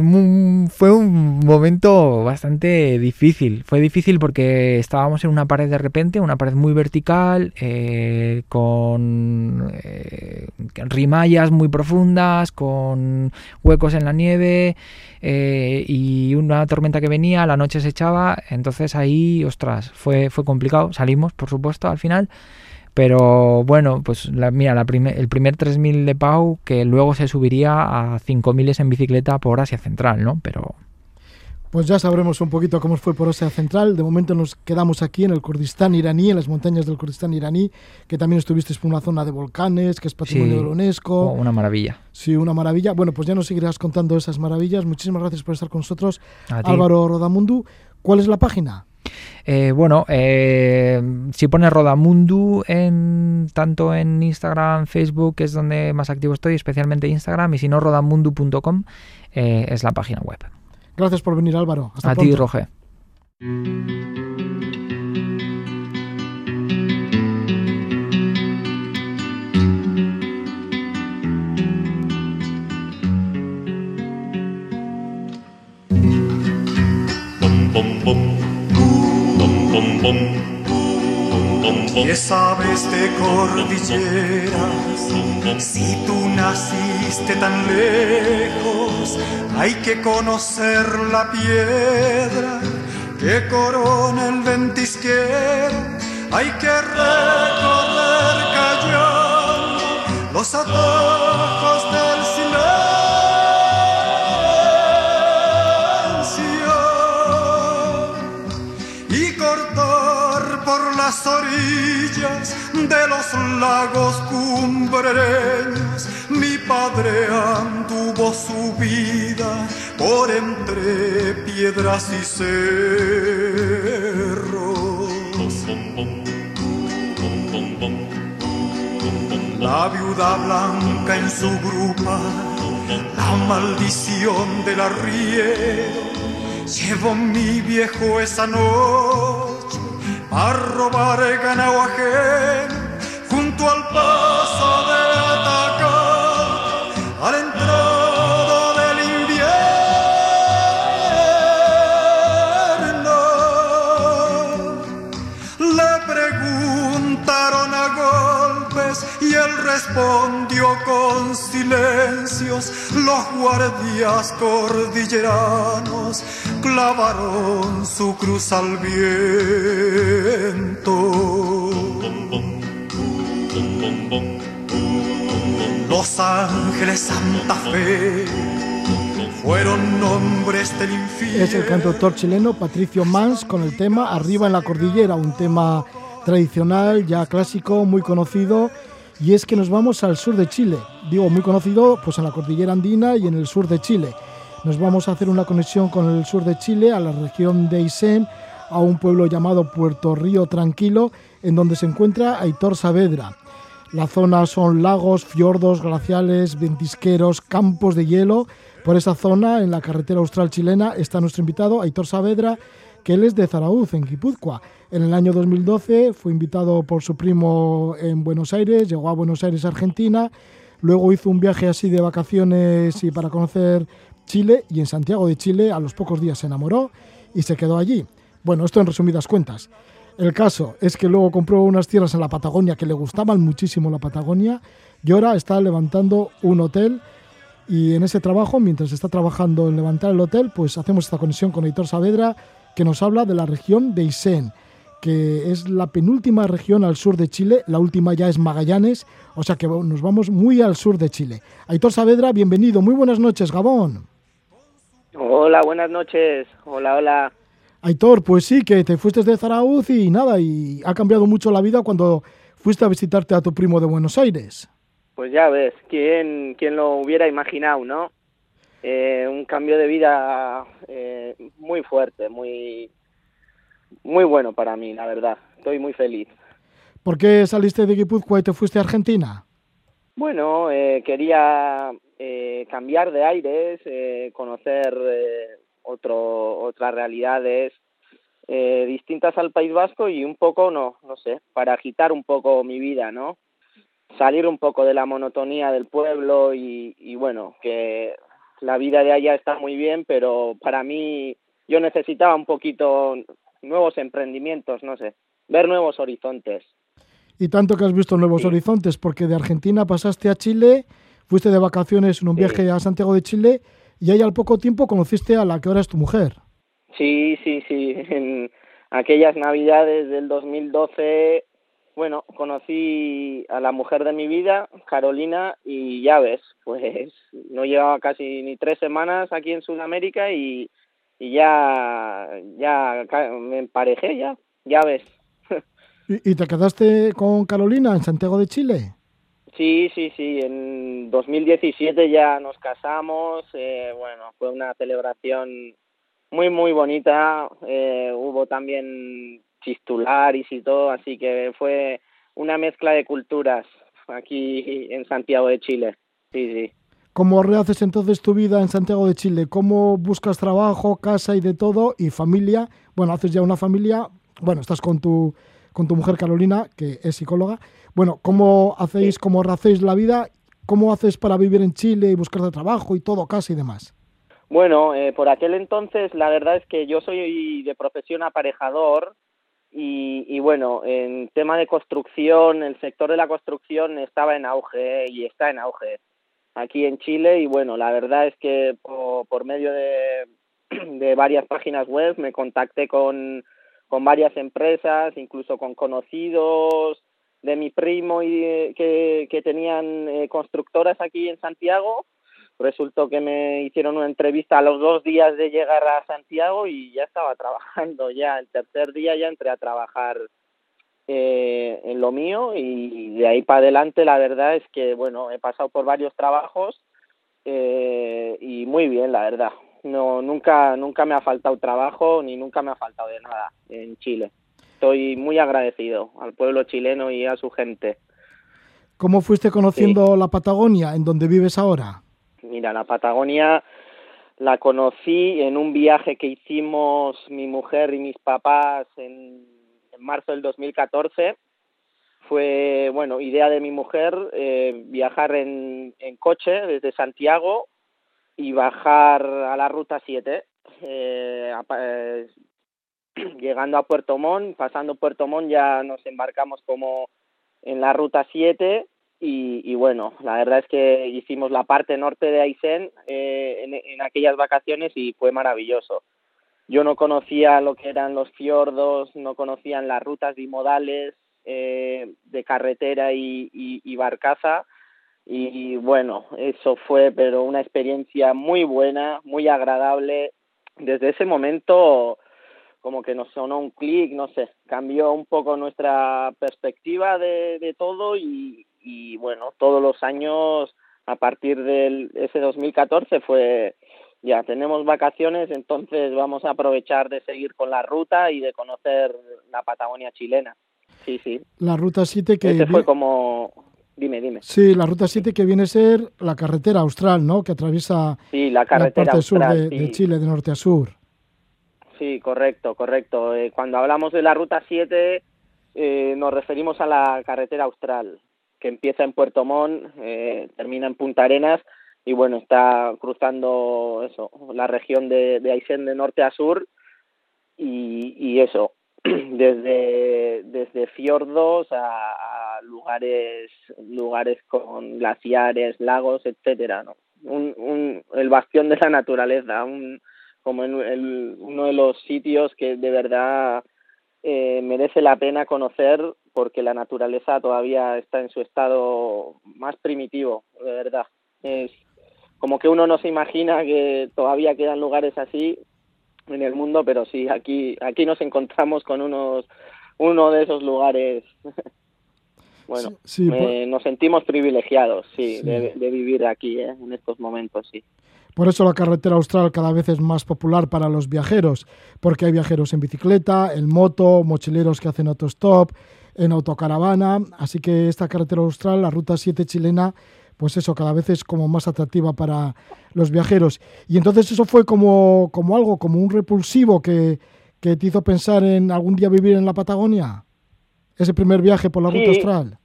fue un momento bastante difícil. Fue difícil porque estábamos en una pared de repente, una pared muy vertical, eh, con eh, rimallas muy profundas, con huecos en la nieve y una tormenta que venía, la noche se echaba. Entonces ahí, ostras, fue, fue complicado. Salimos, por supuesto, al final. Pero bueno, pues la, mira, la el primer 3000 de Pau que luego se subiría a 5000 en bicicleta por Asia Central, ¿no? Pero pues ya sabremos un poquito cómo fue por Asia Central. De momento nos quedamos aquí en el Kurdistán iraní, en las montañas del Kurdistán iraní, que también estuviste por una zona de volcanes, que es patrimonio de la UNESCO. Oh, una maravilla. Sí, una maravilla. Bueno, pues ya nos seguirás contando esas maravillas. Muchísimas gracias por estar con nosotros, Álvaro Rodamundu. ¿Cuál es la página? Eh, bueno, eh, si pones Rodamundu en, tanto en Instagram, Facebook, que es donde más activo estoy, especialmente Instagram, y si no, rodamundu.com eh, es la página web. Gracias por venir, Álvaro. Hasta A ti, Roge. ¿Qué sabes de cordilleras? Si tú naciste tan lejos, hay que conocer la piedra que corona el ventisquero. Hay que recorrer callando los atajos lagos cumbreños mi padre anduvo su vida por entre piedras y cerros. La viuda blanca en su grupa, la maldición del arriero, llevó mi viejo esa noche a robar ganado ajeno al paso de atacar a la entrada del invierno. Le preguntaron a golpes y él respondió con silencios. Los guardias cordilleranos clavaron su cruz al viento. Los Ángeles Santa Fe fueron nombres del infierno. Es el cantautor chileno Patricio Mans con el tema Arriba en la Cordillera, un tema tradicional, ya clásico, muy conocido. Y es que nos vamos al sur de Chile. Digo, muy conocido pues en la cordillera andina y en el sur de Chile. Nos vamos a hacer una conexión con el sur de Chile, a la región de Aysén, a un pueblo llamado Puerto Río Tranquilo, en donde se encuentra Aitor Saavedra. La zona son lagos, fiordos, glaciales, ventisqueros, campos de hielo. Por esa zona, en la carretera austral chilena, está nuestro invitado Aitor Saavedra, que él es de Zarauz, en Guipúzcoa. En el año 2012 fue invitado por su primo en Buenos Aires, llegó a Buenos Aires, Argentina. Luego hizo un viaje así de vacaciones y para conocer Chile y en Santiago de Chile a los pocos días se enamoró y se quedó allí. Bueno, esto en resumidas cuentas. El caso es que luego compró unas tierras en la Patagonia que le gustaban muchísimo la Patagonia y ahora está levantando un hotel y en ese trabajo, mientras está trabajando en levantar el hotel, pues hacemos esta conexión con Heitor Saavedra que nos habla de la región de Isen, que es la penúltima región al sur de Chile, la última ya es Magallanes, o sea que nos vamos muy al sur de Chile. Aitor Saavedra, bienvenido, muy buenas noches, Gabón. Hola, buenas noches. Hola, hola. Aitor, pues sí, que te fuiste de Zarauz y nada, y ha cambiado mucho la vida cuando fuiste a visitarte a tu primo de Buenos Aires. Pues ya ves, ¿quién, quién lo hubiera imaginado, no? Eh, un cambio de vida eh, muy fuerte, muy, muy bueno para mí, la verdad. Estoy muy feliz. ¿Por qué saliste de Guipúzcoa y te fuiste a Argentina? Bueno, eh, quería eh, cambiar de aires, eh, conocer otro, otras realidades eh, distintas al País Vasco y un poco, no, no sé, para agitar un poco mi vida, ¿no? Salir un poco de la monotonía del pueblo y, y bueno, que la vida de allá está muy bien, pero para mí yo necesitaba un poquito nuevos emprendimientos, no sé, ver nuevos horizontes. Y tanto que has visto nuevos Sí. horizontes, porque de Argentina pasaste a Chile, fuiste de vacaciones en un Sí. viaje a Santiago de Chile y ahí al poco tiempo conociste a la que ahora es tu mujer. Sí, sí, sí. En aquellas navidades del 2012, bueno, conocí a la mujer de mi vida, Carolina, y ya ves, pues no llevaba casi ni tres semanas aquí en Sudamérica y, y ya, ya me emparejé ya, ya ves. ¿Y, y te quedaste con Carolina en Santiago de Chile? Sí, sí, sí. En 2017 ya nos casamos. eh, bueno, fue una celebración muy, muy bonita. eh, hubo también chistularis y todo, así que fue una mezcla de culturas aquí en Santiago de Chile. Sí, sí. ¿Cómo rehaces entonces tu vida en Santiago de Chile? ¿Cómo buscas trabajo, casa y de todo? Y familia. Bueno, haces ya una familia. Bueno, estás con tu, con tu mujer Carolina, que es psicóloga. Bueno, ¿cómo hacéis, cómo rehacéis la vida? ¿Cómo haces para vivir en Chile y buscar trabajo y todo, casa y demás? Bueno, eh, por aquel entonces la verdad es que yo soy de profesión aparejador y, y bueno, en tema de construcción, el sector de la construcción estaba en auge y está en auge aquí en Chile y bueno, la verdad es que por, por medio de, de varias páginas web me contacté con, con varias empresas, incluso con conocidos de mi primo y de- que, que tenían eh, constructoras aquí en Santiago resultó que me hicieron una entrevista a los dos días de llegar a Santiago y ya estaba trabajando ya el tercer día ya entré a trabajar eh, en lo mío y de ahí para adelante la verdad es que, bueno, he pasado por varios trabajos eh, y muy bien, la verdad. No, nunca, nunca me ha faltado trabajo ni nunca me ha faltado de nada en Chile. Estoy muy agradecido al pueblo chileno y a su gente. ¿Cómo fuiste conociendo la Patagonia, en donde vives ahora? Mira, la Patagonia la conocí en un viaje que hicimos mi mujer y mis papás en, en marzo del 2014. Fue, bueno, idea de mi mujer eh, viajar en, en coche desde Santiago y bajar a la ruta 7, eh, eh, llegando a Puerto Montt, pasando Puerto Montt ya nos embarcamos como en la ruta 7 y, bueno, la verdad es que hicimos la parte norte de Aysén eh, en, aquellas vacaciones y fue maravilloso. Yo no conocía lo que eran los fiordos, no conocían las rutas bimodales eh, de carretera y, y barcaza y bueno, eso fue pero una experiencia muy buena, muy agradable. Desde ese momento como que nos sonó un clic, no sé, cambió un poco nuestra perspectiva de, de todo y, y, bueno, todos los años a partir del ese 2014 fue ya tenemos vacaciones, entonces vamos a aprovechar de seguir con la ruta y de conocer la Patagonia chilena. Sí, sí. La ruta 7 que Ese fue como Dime, dime. Sí, la ruta 7 que viene a ser la carretera austral, ¿no? Que atraviesa sí, la, carretera la parte austral, sur de, sí. de, Chile, de norte a sur. Sí, correcto, correcto. Eh, cuando hablamos de la ruta 7 eh, nos referimos a la carretera austral, que empieza en Puerto Montt, eh, termina en Punta Arenas y bueno, está cruzando eso, la región de, de Aysén de norte a sur y, y eso, desde, desde fiordos a, a, lugares lugares con glaciares, lagos, etcétera, ¿no? Un, un, el bastión de la naturaleza, un, como en el, uno de los sitios que de verdad eh, merece la pena conocer porque la naturaleza todavía está en su estado más primitivo, de verdad. Es como que uno no se imagina que todavía quedan lugares así en el mundo, pero sí, aquí, aquí nos encontramos con unos, uno de esos lugares. bueno, sí, sí, eh, nos sentimos privilegiados, sí, sí. De, de, vivir aquí, eh, en estos momentos, sí. Por eso la carretera austral cada vez es más popular para los viajeros, porque hay viajeros en bicicleta, en moto, mochileros que hacen autostop, en autocaravana, así que esta carretera austral, la ruta 7 chilena, pues eso, cada vez es como más atractiva para los viajeros. Y entonces eso fue como, como algo, como un repulsivo que, que te hizo pensar en algún día vivir en la Patagonia, ese primer viaje por la sí. ruta austral.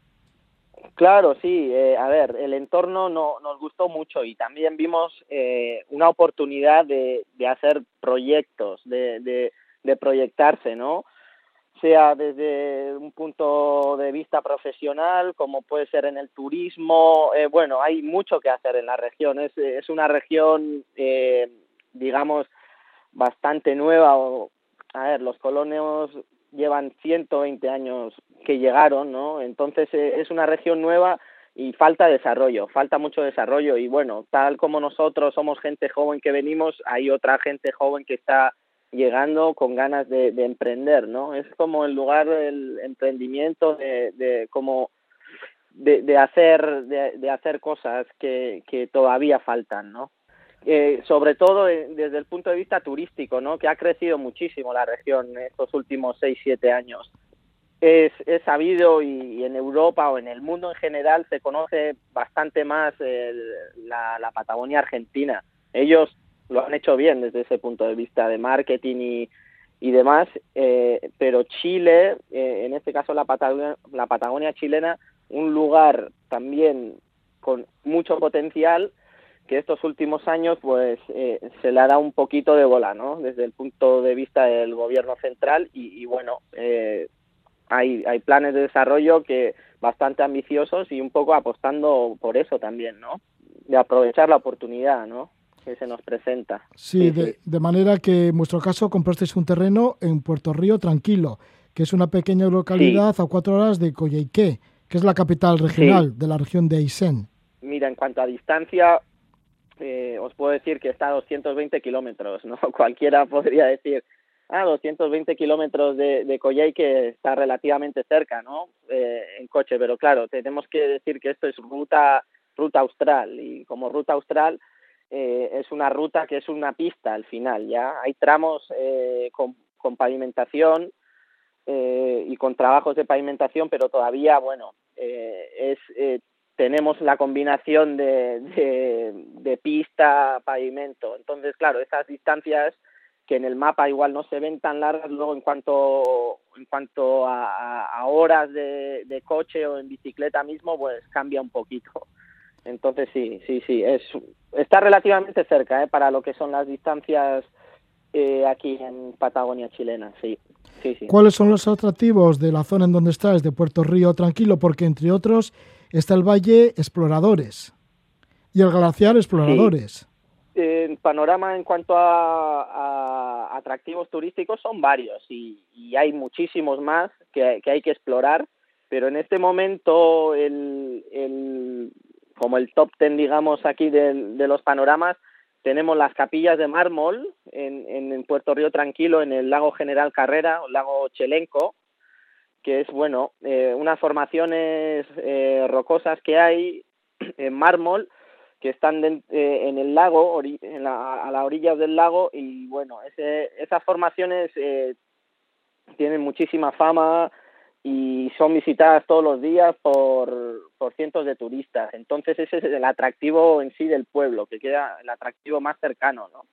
Claro, sí. Eh, a ver, el entorno no, nos gustó mucho y también vimos eh, una oportunidad de, hacer proyectos, de, de, de, proyectarse, ¿no? Sea desde un punto de vista profesional, como puede ser en el turismo. Eh, bueno, hay mucho que hacer en la región. Es, es una región, eh, digamos, bastante nueva. O, a ver, los colonos llevan 120 años que llegaron, ¿no? Entonces eh, es una región nueva y falta desarrollo, falta mucho desarrollo y bueno, tal como nosotros somos gente joven que venimos, hay otra gente joven que está llegando con ganas de, de emprender, ¿no? Es como el lugar del emprendimiento, de, de como de, de hacer de, de hacer cosas que, que todavía faltan, ¿no? Eh, sobre todo eh, desde el punto de vista turístico, ¿no? que ha crecido muchísimo la región en estos últimos 6, 7 años. Es, sabido y, en Europa o en el mundo en general se conoce bastante más el, la, la, Patagonia Argentina. Ellos lo han hecho bien desde ese punto de vista de marketing y, y demás, eh, pero Chile, eh, en este caso la Patagonia, la Patagonia chilena, un lugar también con mucho potencial, que estos últimos años pues eh, se le ha dado un poquito de bola, ¿no? Desde el punto de vista del gobierno central y, y bueno, eh, hay, hay planes de desarrollo que bastante ambiciosos y un poco apostando por eso también, ¿no? De aprovechar la oportunidad, ¿no? Que se nos presenta. Sí, sí, de, sí. de, manera que en vuestro caso comprasteis un terreno en Puerto Río Tranquilo, que es una pequeña localidad sí. a cuatro horas de Coyhaique, que es la capital regional de la región de Aysén. Mira, en cuanto a distancia, eh, os puedo decir que está a 220 kilómetros, ¿no? Cualquiera podría decir a 220 kilómetros de, de Coyay, que está relativamente cerca, ¿no? Eh, en coche, pero claro, tenemos que decir que esto es ruta, ruta austral y como ruta austral eh, es una ruta que es una pista al final, ya hay tramos eh, con, con, pavimentación eh, y con trabajos de pavimentación, pero todavía, bueno, es tenemos la combinación de, de, pista, pavimento, entonces claro, esas distancias que en el mapa igual no se ven tan largas luego en cuanto en cuanto a, a horas de, de, coche o en bicicleta mismo pues cambia un poquito. Entonces sí sí sí es está relativamente cerca ¿eh? para lo que son las distancias eh, aquí en Patagonia chilena sí sí sí. Cuáles son los atractivos de la zona en donde estás de Puerto Río Tranquilo porque entre otros está el Valle Exploradores y el Glaciar Exploradores. El panorama en cuanto a, atractivos turísticos son varios y, hay muchísimos más que, que, hay que explorar, pero en este momento el, el como el top ten, digamos, aquí de, de, los panoramas, tenemos las capillas de mármol en, en, en Puerto Río Tranquilo, en el lago General Carrera, o lago Chelenco, que es, bueno, eh, unas formaciones eh, rocosas que hay en mármol, que están eh, en el lago, en la, a la orilla del lago, y bueno, ese, esas formaciones eh, tienen muchísima fama y son visitadas todos los días por, por cientos de turistas. Entonces ese es el atractivo en sí del pueblo, que queda el atractivo más cercano, ¿no?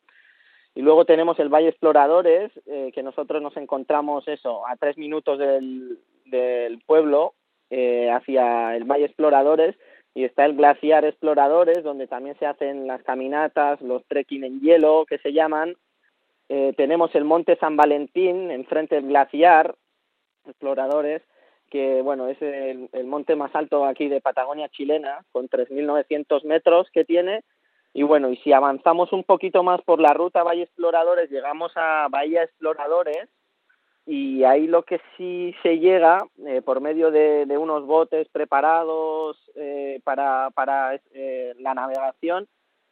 Y luego tenemos el Valle Exploradores, eh, que nosotros nos encontramos eso, a tres minutos del, del pueblo, eh, hacia el Valle Exploradores, y está el Glaciar Exploradores, donde también se hacen las caminatas, los trekking en hielo, que se llaman. Eh, tenemos el Monte San Valentín, enfrente del glaciar, Exploradores, que bueno, es el, monte más alto aquí de Patagonia chilena, con 3.900 metros que tiene. Y bueno, y si avanzamos un poquito más por la ruta Valle Exploradores, llegamos a Bahía Exploradores, y ahí lo que sí se llega eh, por medio de, unos botes preparados eh, para, para eh, la navegación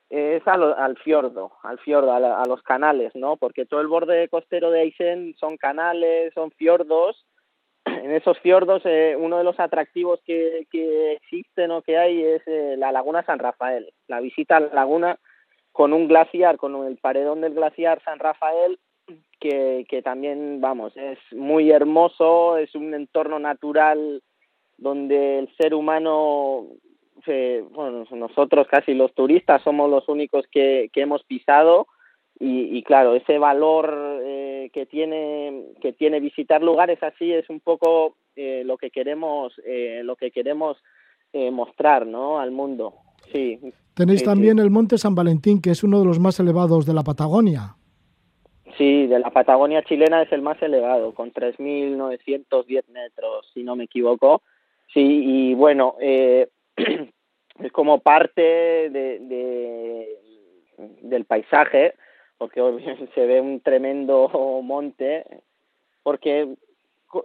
es al, al fiordo, al fiordo, a, la, a, los canales, ¿no? Porque todo el borde costero de Aysén son canales, son fiordos. En esos fiordos, eh, uno de los atractivos que, que existen o que hay es eh, la Laguna San Rafael. La visita a la laguna con un glaciar, con el paredón del glaciar San Rafael, que, que también, vamos, es muy hermoso, es un entorno natural donde el ser humano, eh, bueno, nosotros casi los turistas somos los únicos que, que hemos pisado y, y, claro, ese valor eh, que, tiene, que tiene visitar lugares así es un poco eh, lo que queremos, eh, lo que queremos eh, mostrar ¿no? al mundo. Sí. Tenéis sí, también sí. el Monte San Valentín, que es uno de los más elevados de la Patagonia. Sí, de la Patagonia chilena es el más elevado, con 3.910 metros, si no me equivoco. Sí, y bueno, eh, es como parte de, de, del paisaje, porque se ve un tremendo monte, porque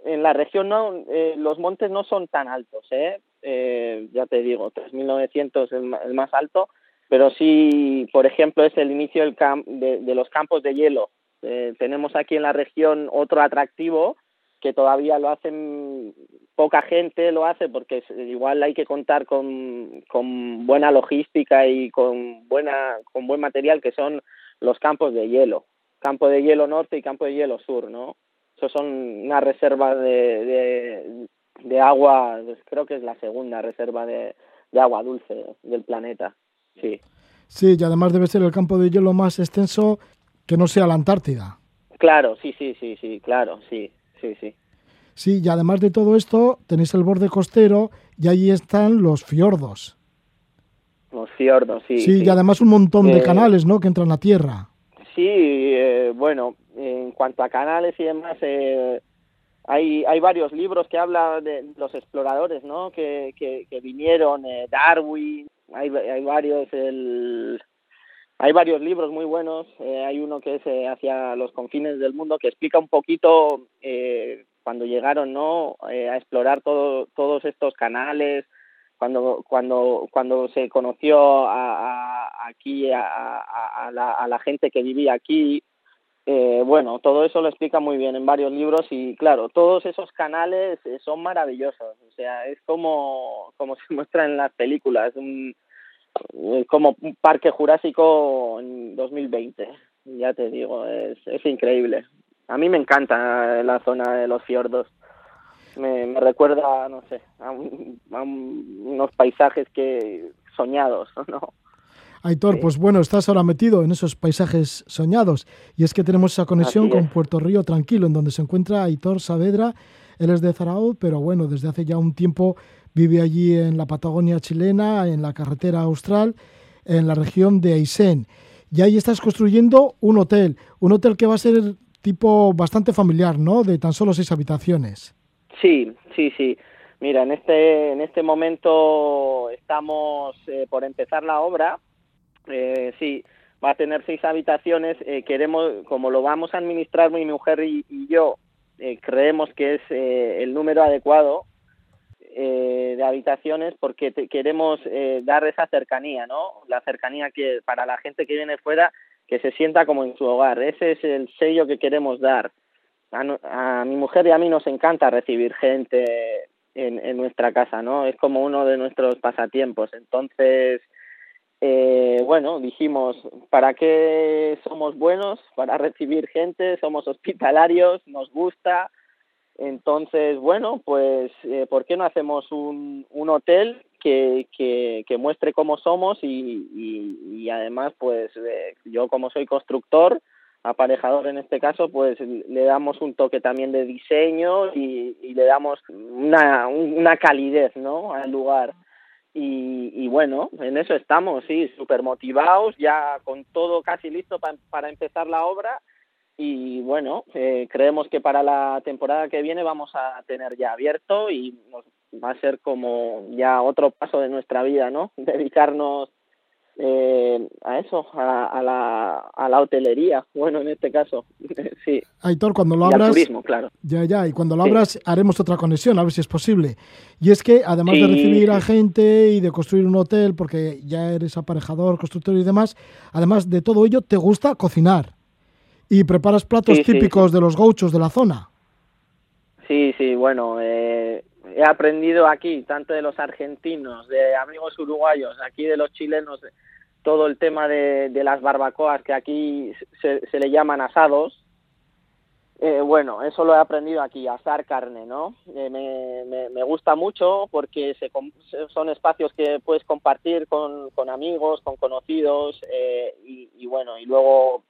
en la región no, eh, los montes no son tan altos, ¿eh? eh ya te digo, 3.900 es el más alto, pero sí, por ejemplo, es el inicio del camp de, de los campos de hielo, eh, tenemos aquí en la región otro atractivo que todavía lo hacen poca gente lo hace porque igual hay que contar con, con buena logística y con buena con buen material que son los campos de hielo campo de hielo norte y campo de hielo sur no esos son una reserva de, de, de agua pues creo que es la segunda reserva de, de agua dulce del planeta sí sí y además debe ser el campo de hielo más extenso que no sea la Antártida. Claro, sí, sí, sí, sí, claro, sí, sí, sí. Sí, y además de todo esto, tenéis el borde costero y ahí están los fiordos. Los fiordos, sí. Sí, sí. y además un montón de eh, canales, ¿no?, que entran a tierra. Sí, eh, bueno, en cuanto a canales y demás, eh, hay, hay varios libros que hablan de los exploradores, ¿no?, que, que, que vinieron, eh, Darwin, hay, hay varios, el hay varios libros muy buenos. Eh, hay uno que es eh, hacia los confines del mundo que explica un poquito eh, cuando llegaron, ¿no? Eh, a explorar todo, todos estos canales, cuando cuando cuando se conoció a, aquí a, la, a la gente que vivía aquí. Eh, bueno, todo eso lo explica muy bien en varios libros y claro, todos esos canales eh, son maravillosos, o sea, es como, como se muestra en las películas, un, como un parque jurásico en 2020, ya te digo, es, es increíble. A mí me encanta la zona de los fiordos, me, me recuerda, no sé, a, un, a un, unos paisajes que soñados, ¿no? Aitor, pues bueno, estás ahora metido en esos paisajes soñados y es que tenemos esa conexión con Puerto Río Tranquilo, en donde se encuentra Aitor Saavedra. Él es de Zarauz, pero bueno, desde hace ya un tiempo vive allí en la Patagonia chilena, en la carretera austral, en la región de Aysén. Y ahí estás construyendo un hotel, un hotel que va a ser tipo bastante familiar, ¿no? De tan solo seis habitaciones. Sí, sí, sí. Mira, en este, en este momento estamos eh, por empezar la obra eh, sí, va a tener seis habitaciones. Eh, queremos, como lo vamos a administrar mi mujer y, y yo, eh, creemos que es eh, el número adecuado de habitaciones porque te, queremos dar esa cercanía, ¿no? La cercanía que para la gente que viene fuera que se sienta como en su hogar. Ese es el sello que queremos dar. A, a mi mujer y a mí nos encanta recibir gente en, en nuestra casa, ¿no? Es como uno de nuestros pasatiempos. Entonces, eh, bueno, dijimos, ¿para qué somos buenos? Para recibir gente, somos hospitalarios, nos gusta. Entonces, bueno, pues, eh, ¿por qué no hacemos un, un hotel que, que, que muestre cómo somos y, y, y además, pues, eh, yo como soy constructor, aparejador en este caso, pues le damos un toque también de diseño y, y le damos una, una calidez, ¿no? Al lugar. Y, y, bueno, en eso estamos, sí, súper motivados, ya con todo casi listo pa, para empezar la obra y bueno, eh, creemos que para la temporada que viene vamos a tener ya abierto y nos, va a ser como ya otro paso de nuestra vida, ¿no? Dedicarnos eh, a eso, a, a, la, a la hotelería, bueno, en este caso, sí. Aitor, cuando lo abras, turismo, claro. ya, ya, y cuando lo sí. abras haremos otra conexión, a ver si es posible. Y es que además sí. de recibir a gente y de construir un hotel, porque ya eres aparejador, constructor y demás, además de todo ello, te gusta cocinar y preparas platos sí, típicos de los gauchos de la zona. Sí, sí, bueno, eh, he aprendido aquí, tanto de los argentinos, de amigos uruguayos, aquí de los chilenos, todo el tema de, las barbacoas que aquí se, se le llaman asados. Eh, bueno, eso lo he aprendido aquí, asar carne, ¿no? Eh, me, me, me, gusta mucho porque se, son espacios que puedes compartir con, con amigos, con conocidos eh, y, bueno, y luego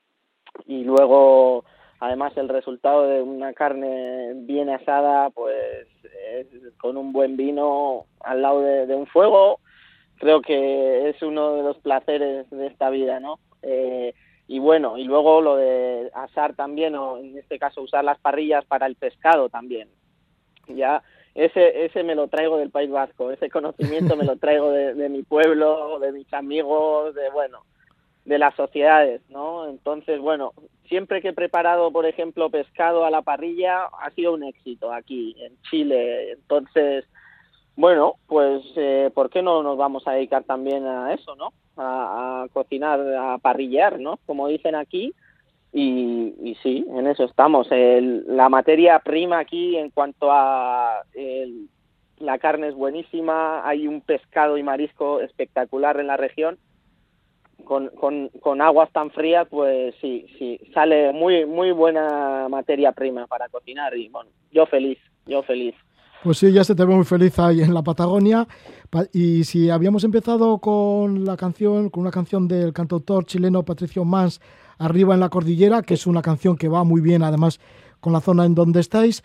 y luego además el resultado de una carne bien asada, pues es con un buen vino al lado de un fuego, creo que es uno de los placeres de esta vida, ¿no? Eh, y bueno, y luego lo de asar también, o en este caso usar las parrillas para el pescado también. Ya, ese, ese me lo traigo del País Vasco, ese conocimiento me lo traigo de, de mi pueblo, de mis amigos, de bueno, de las sociedades, ¿no? Entonces, bueno, siempre que he preparado, por ejemplo, pescado a la parrilla, ha sido un éxito aquí, en Chile. Entonces, bueno, pues, eh, ¿por qué no nos vamos a dedicar también a eso, ¿no? A, a cocinar, a parrillar, ¿no? Como dicen aquí. Y, y sí, en eso estamos. El, la materia prima aquí en cuanto a el, la carne es buenísima, hay un pescado y marisco espectacular en la región con, con, con aguas tan frías, pues sí, sí, sale muy, muy buena materia prima para cocinar y bueno, yo feliz, yo feliz. Pues sí, ya se te ve muy feliz ahí en la Patagonia. Y si habíamos empezado con la canción, con una canción del cantautor chileno Patricio Mans, Arriba en la Cordillera, que es una canción que va muy bien además con la zona en donde estáis,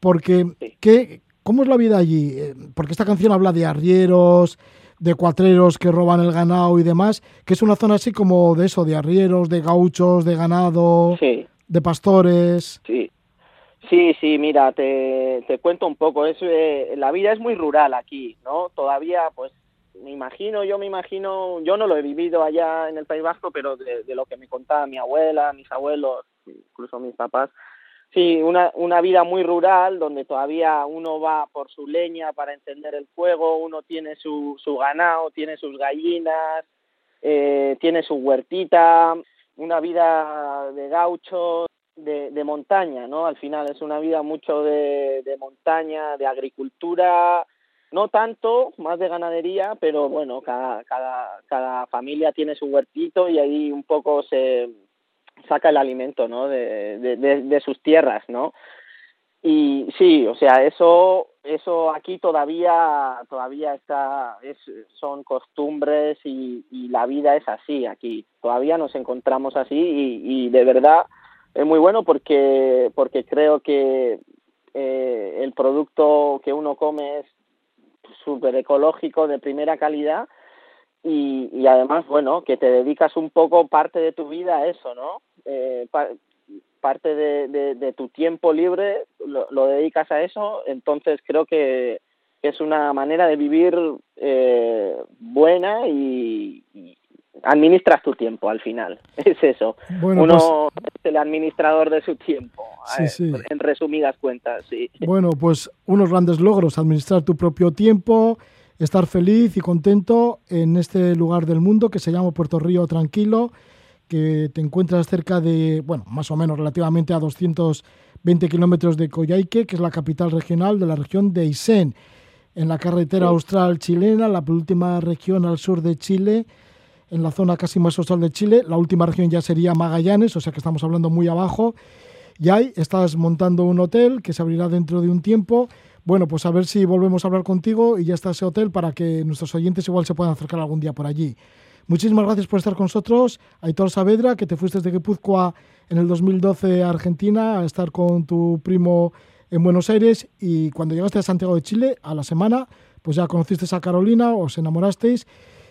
porque. ¿qué, ¿cómo es la vida allí? Eh, porque esta canción habla de arrieros, de cuatreros que roban el ganado y demás, que es una zona así como de eso, de arrieros, de gauchos, de ganado, sí. de pastores. Sí. Sí, sí, mira, te, te cuento un poco. Es, eh, la vida es muy rural aquí, ¿no? Todavía, pues, me imagino, yo me imagino, yo no lo he vivido allá en el País Vasco, pero de, lo que me contaba mi abuela, mis abuelos, incluso mis papás, Sí, una, una vida muy rural donde todavía uno va por su leña para encender el fuego, uno tiene su, su ganado, tiene sus gallinas, eh, tiene su huertita una vida de gaucho, de, de, montaña, ¿no? Al final es una vida mucho de, de montaña, de agricultura, no tanto, más de ganadería, pero bueno, cada, cada, cada familia tiene su huertito y ahí un poco se saca el alimento, ¿no? De, de, de sus tierras, ¿no? Y sí, o sea, eso eso aquí todavía todavía está es, son costumbres y, y, la vida es así aquí todavía nos encontramos así y, y de verdad es muy bueno porque porque creo que eh, el producto que uno come es súper ecológico de primera calidad y, y además bueno que te dedicas un poco parte de tu vida a eso no eh, parte de, de, tu tiempo libre lo, lo, dedicas a eso, entonces creo que es una manera de vivir eh, buena y, administras tu tiempo al final, es eso. Bueno, Uno pues, es el administrador de su tiempo, sí, sí. en resumidas cuentas, sí. Bueno, pues unos grandes logros, administrar tu propio tiempo, estar feliz y contento en este lugar del mundo que se llama Puerto Río Tranquilo, que te encuentras cerca de, bueno, más o menos relativamente a 220 kilómetros de Coyhaique, que es la capital regional de la región de Aysén, en la carretera austral chilena, la penúltima región al sur de Chile, en la zona casi más austral de Chile. La última región ya sería Magallanes, o sea que estamos hablando muy abajo. Y ahí estás montando un hotel que se abrirá dentro de un tiempo. Bueno, pues a ver si volvemos a hablar contigo y ya está ese hotel para que nuestros oyentes igual se puedan acercar algún día por allí. Muchísimas gracias por estar con nosotros. Aitor Saavedra, que te fuiste desde Guipúzcoa en el 2012 a Argentina a estar con tu primo en Buenos Aires y cuando llegaste a Santiago de Chile a la semana, pues ya conociste a Carolina, os enamorasteis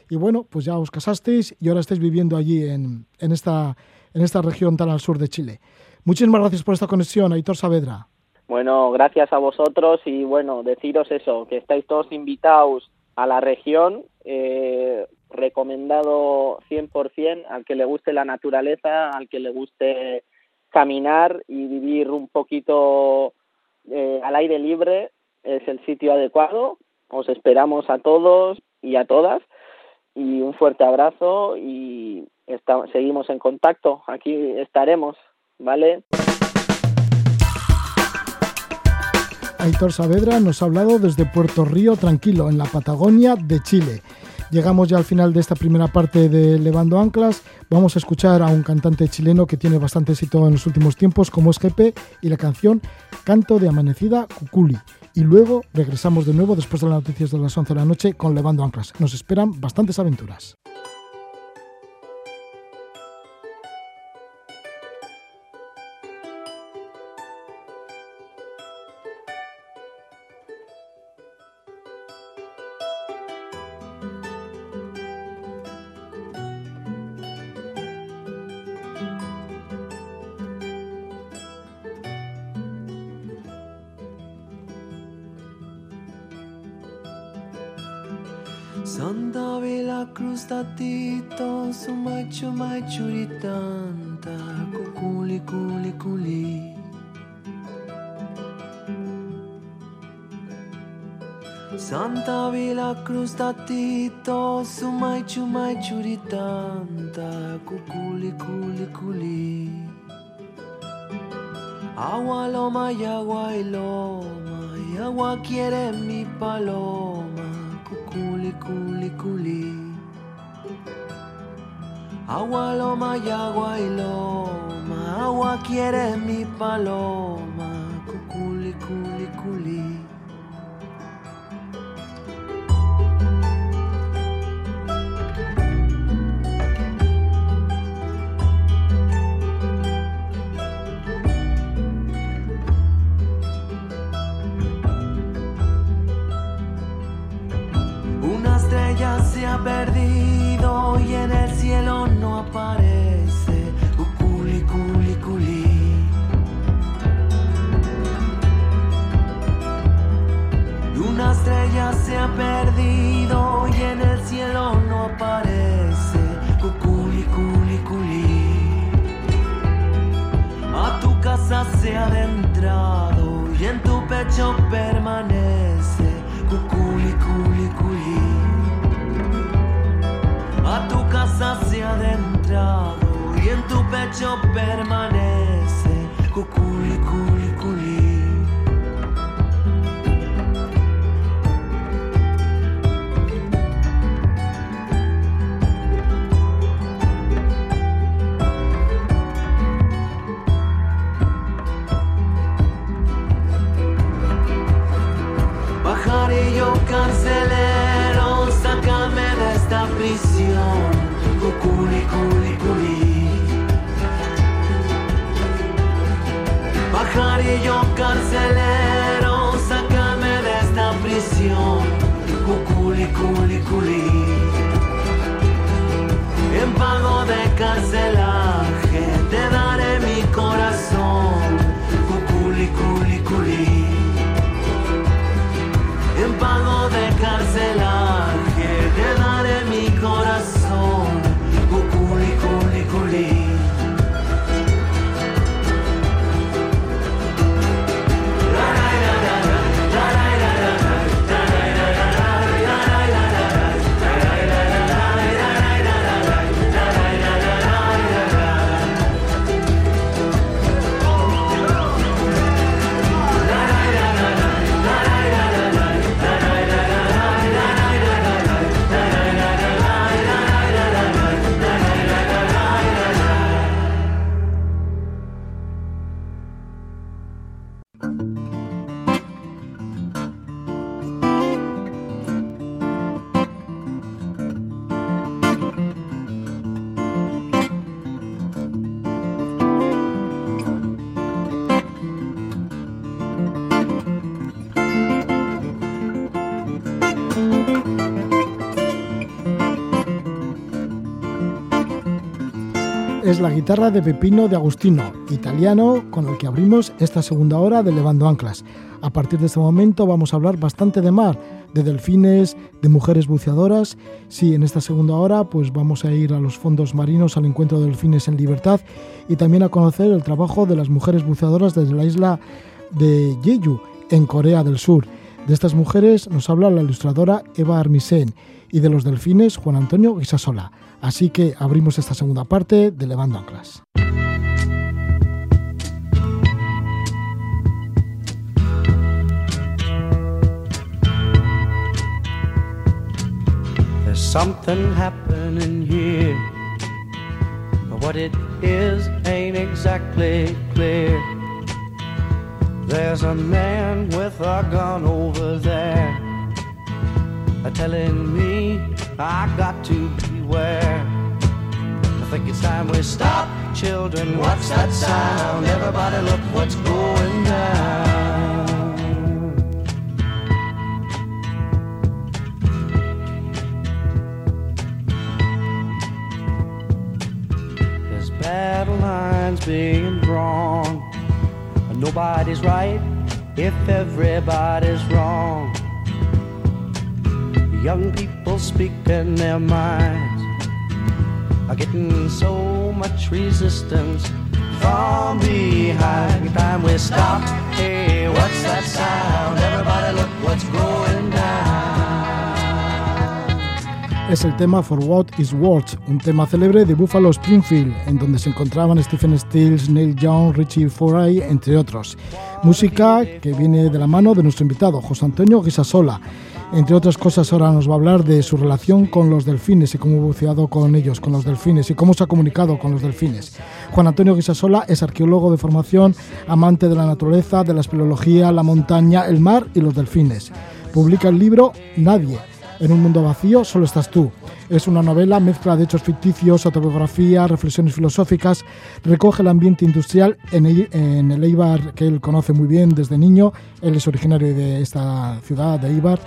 y bueno, pues ya os casasteis y ahora estáis viviendo allí en, en, esta, en esta región tan al sur de Chile. Muchísimas gracias por esta conexión, Aitor Saavedra. Bueno, gracias a vosotros y bueno, deciros eso, que estáis todos invitados a la región. Eh, recomendado 100% al que le guste la naturaleza, al que le guste caminar y vivir un poquito eh, al aire libre, es el sitio adecuado. Os esperamos a todos y a todas y un fuerte abrazo y seguimos en contacto. Aquí estaremos, ¿vale? Aitor Saavedra nos ha hablado desde Puerto Río Tranquilo, en la Patagonia de Chile. Llegamos ya al final de esta primera parte de Levando Anclas. Vamos a escuchar a un cantante chileno que tiene bastante éxito en los últimos tiempos, como es Jepe, y la canción Canto de Amanecida Cuculi. Y luego regresamos de nuevo después de las noticias de las 11 de la noche con Levando Anclas. Nos esperan bastantes aventuras. Cruz tatito, su macho machuritanta, cuculi culi culi. Agua loma y agua y loma, agua quiere mi paloma culi, culi, culi. Agua, loma y agua loma, agua quiere mi paloma, pecho permanece. Cuculi, culi, culi a tu casa se ha adentrado y en tu hecho permanece. Cuculi, Cuculi, culi, culi. Pajarillo carcelero, sácame de esta prisión. Cuculi, culi, culi. En pago de carcelaje la guitarra de Pepino de Agustino, italiano, con el que abrimos esta segunda hora de Levando Anclas. A partir de este momento vamos a hablar bastante de mar, de delfines, de mujeres buceadoras. Sí, en esta segunda hora pues vamos a ir a los fondos marinos al encuentro de delfines en libertad y también a conocer el trabajo de las mujeres buceadoras desde la isla de Jeju, en Corea del Sur. De estas mujeres nos habla la ilustradora Eva Armisen y de los delfines Juan Antonio Guisasola. Así que abrimos esta segunda parte de Levando Anclas. There's something happening here. But what it is ain't exactly clear. There's a man with a gun over there telling me I got to beware. I think it's time we stop, children. What's that sound? Everybody, look what's going down. There's battle lines being drawn. Nobody's right if everybody's wrong. Young people their minds are getting so much resistance from behind. Time we stop. Hey, what's that sound? Everybody, look what's going down. es el tema For What Is Worth, un tema célebre de Buffalo Springfield, en donde se encontraban Stephen Stills, Neil Young, Richie Foray, entre otros. Música que viene de la mano de nuestro invitado, José Antonio Guisasola. Entre otras cosas, ahora nos va a hablar de su relación con los delfines y cómo ha buceado con ellos, con los delfines y cómo se ha comunicado con los delfines. Juan Antonio Guisasola es arqueólogo de formación, amante de la naturaleza, de la espeleología, la montaña, el mar y los delfines. Publica el libro Nadie en un mundo vacío solo estás tú. Es una novela, mezcla de hechos ficticios, autobiografía, reflexiones filosóficas, recoge el ambiente industrial en el, Eibar que él conoce muy bien desde niño. Él es originario de esta ciudad, de Eibar.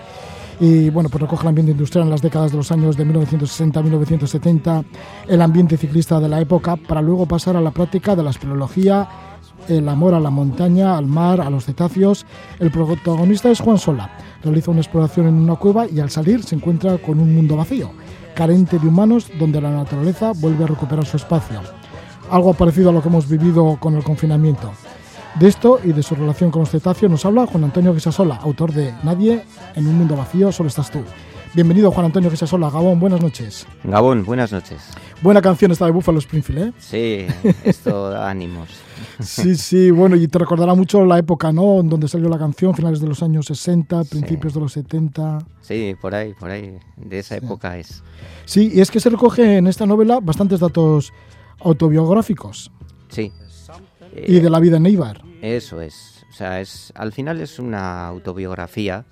Y bueno, pues recoge el ambiente industrial en las décadas de los años de 1960-1970, el ambiente ciclista de la época, para luego pasar a la práctica de la espeleología, el amor a la montaña, al mar, a los cetáceos. El protagonista es Juan Sola. Realiza una exploración en una cueva y al salir se encuentra con un mundo vacío, carente de humanos, donde la naturaleza vuelve a recuperar su espacio. Algo parecido a lo que hemos vivido con el confinamiento. De esto y de su relación con los cetáceos nos habla Juan Antonio Guisasola, autor de Nadie en un mundo vacío, solo estás tú. Bienvenido Juan Antonio Gesasola, Gabón, buenas noches. Gabón, buenas noches. Buena canción esta de Buffalo Springfield, ¿eh? Sí, esto da ánimos. Sí, sí, bueno, y te recordará mucho la época, ¿no? Donde salió la canción, finales de los años 60, principios de los 70. Sí, por ahí, por ahí, de esa época es. Sí, y es que se recoge en esta novela bastantes datos autobiográficos. Sí. Y de la vida en Neibar. Eso es. O sea, es, al final es una autobiografía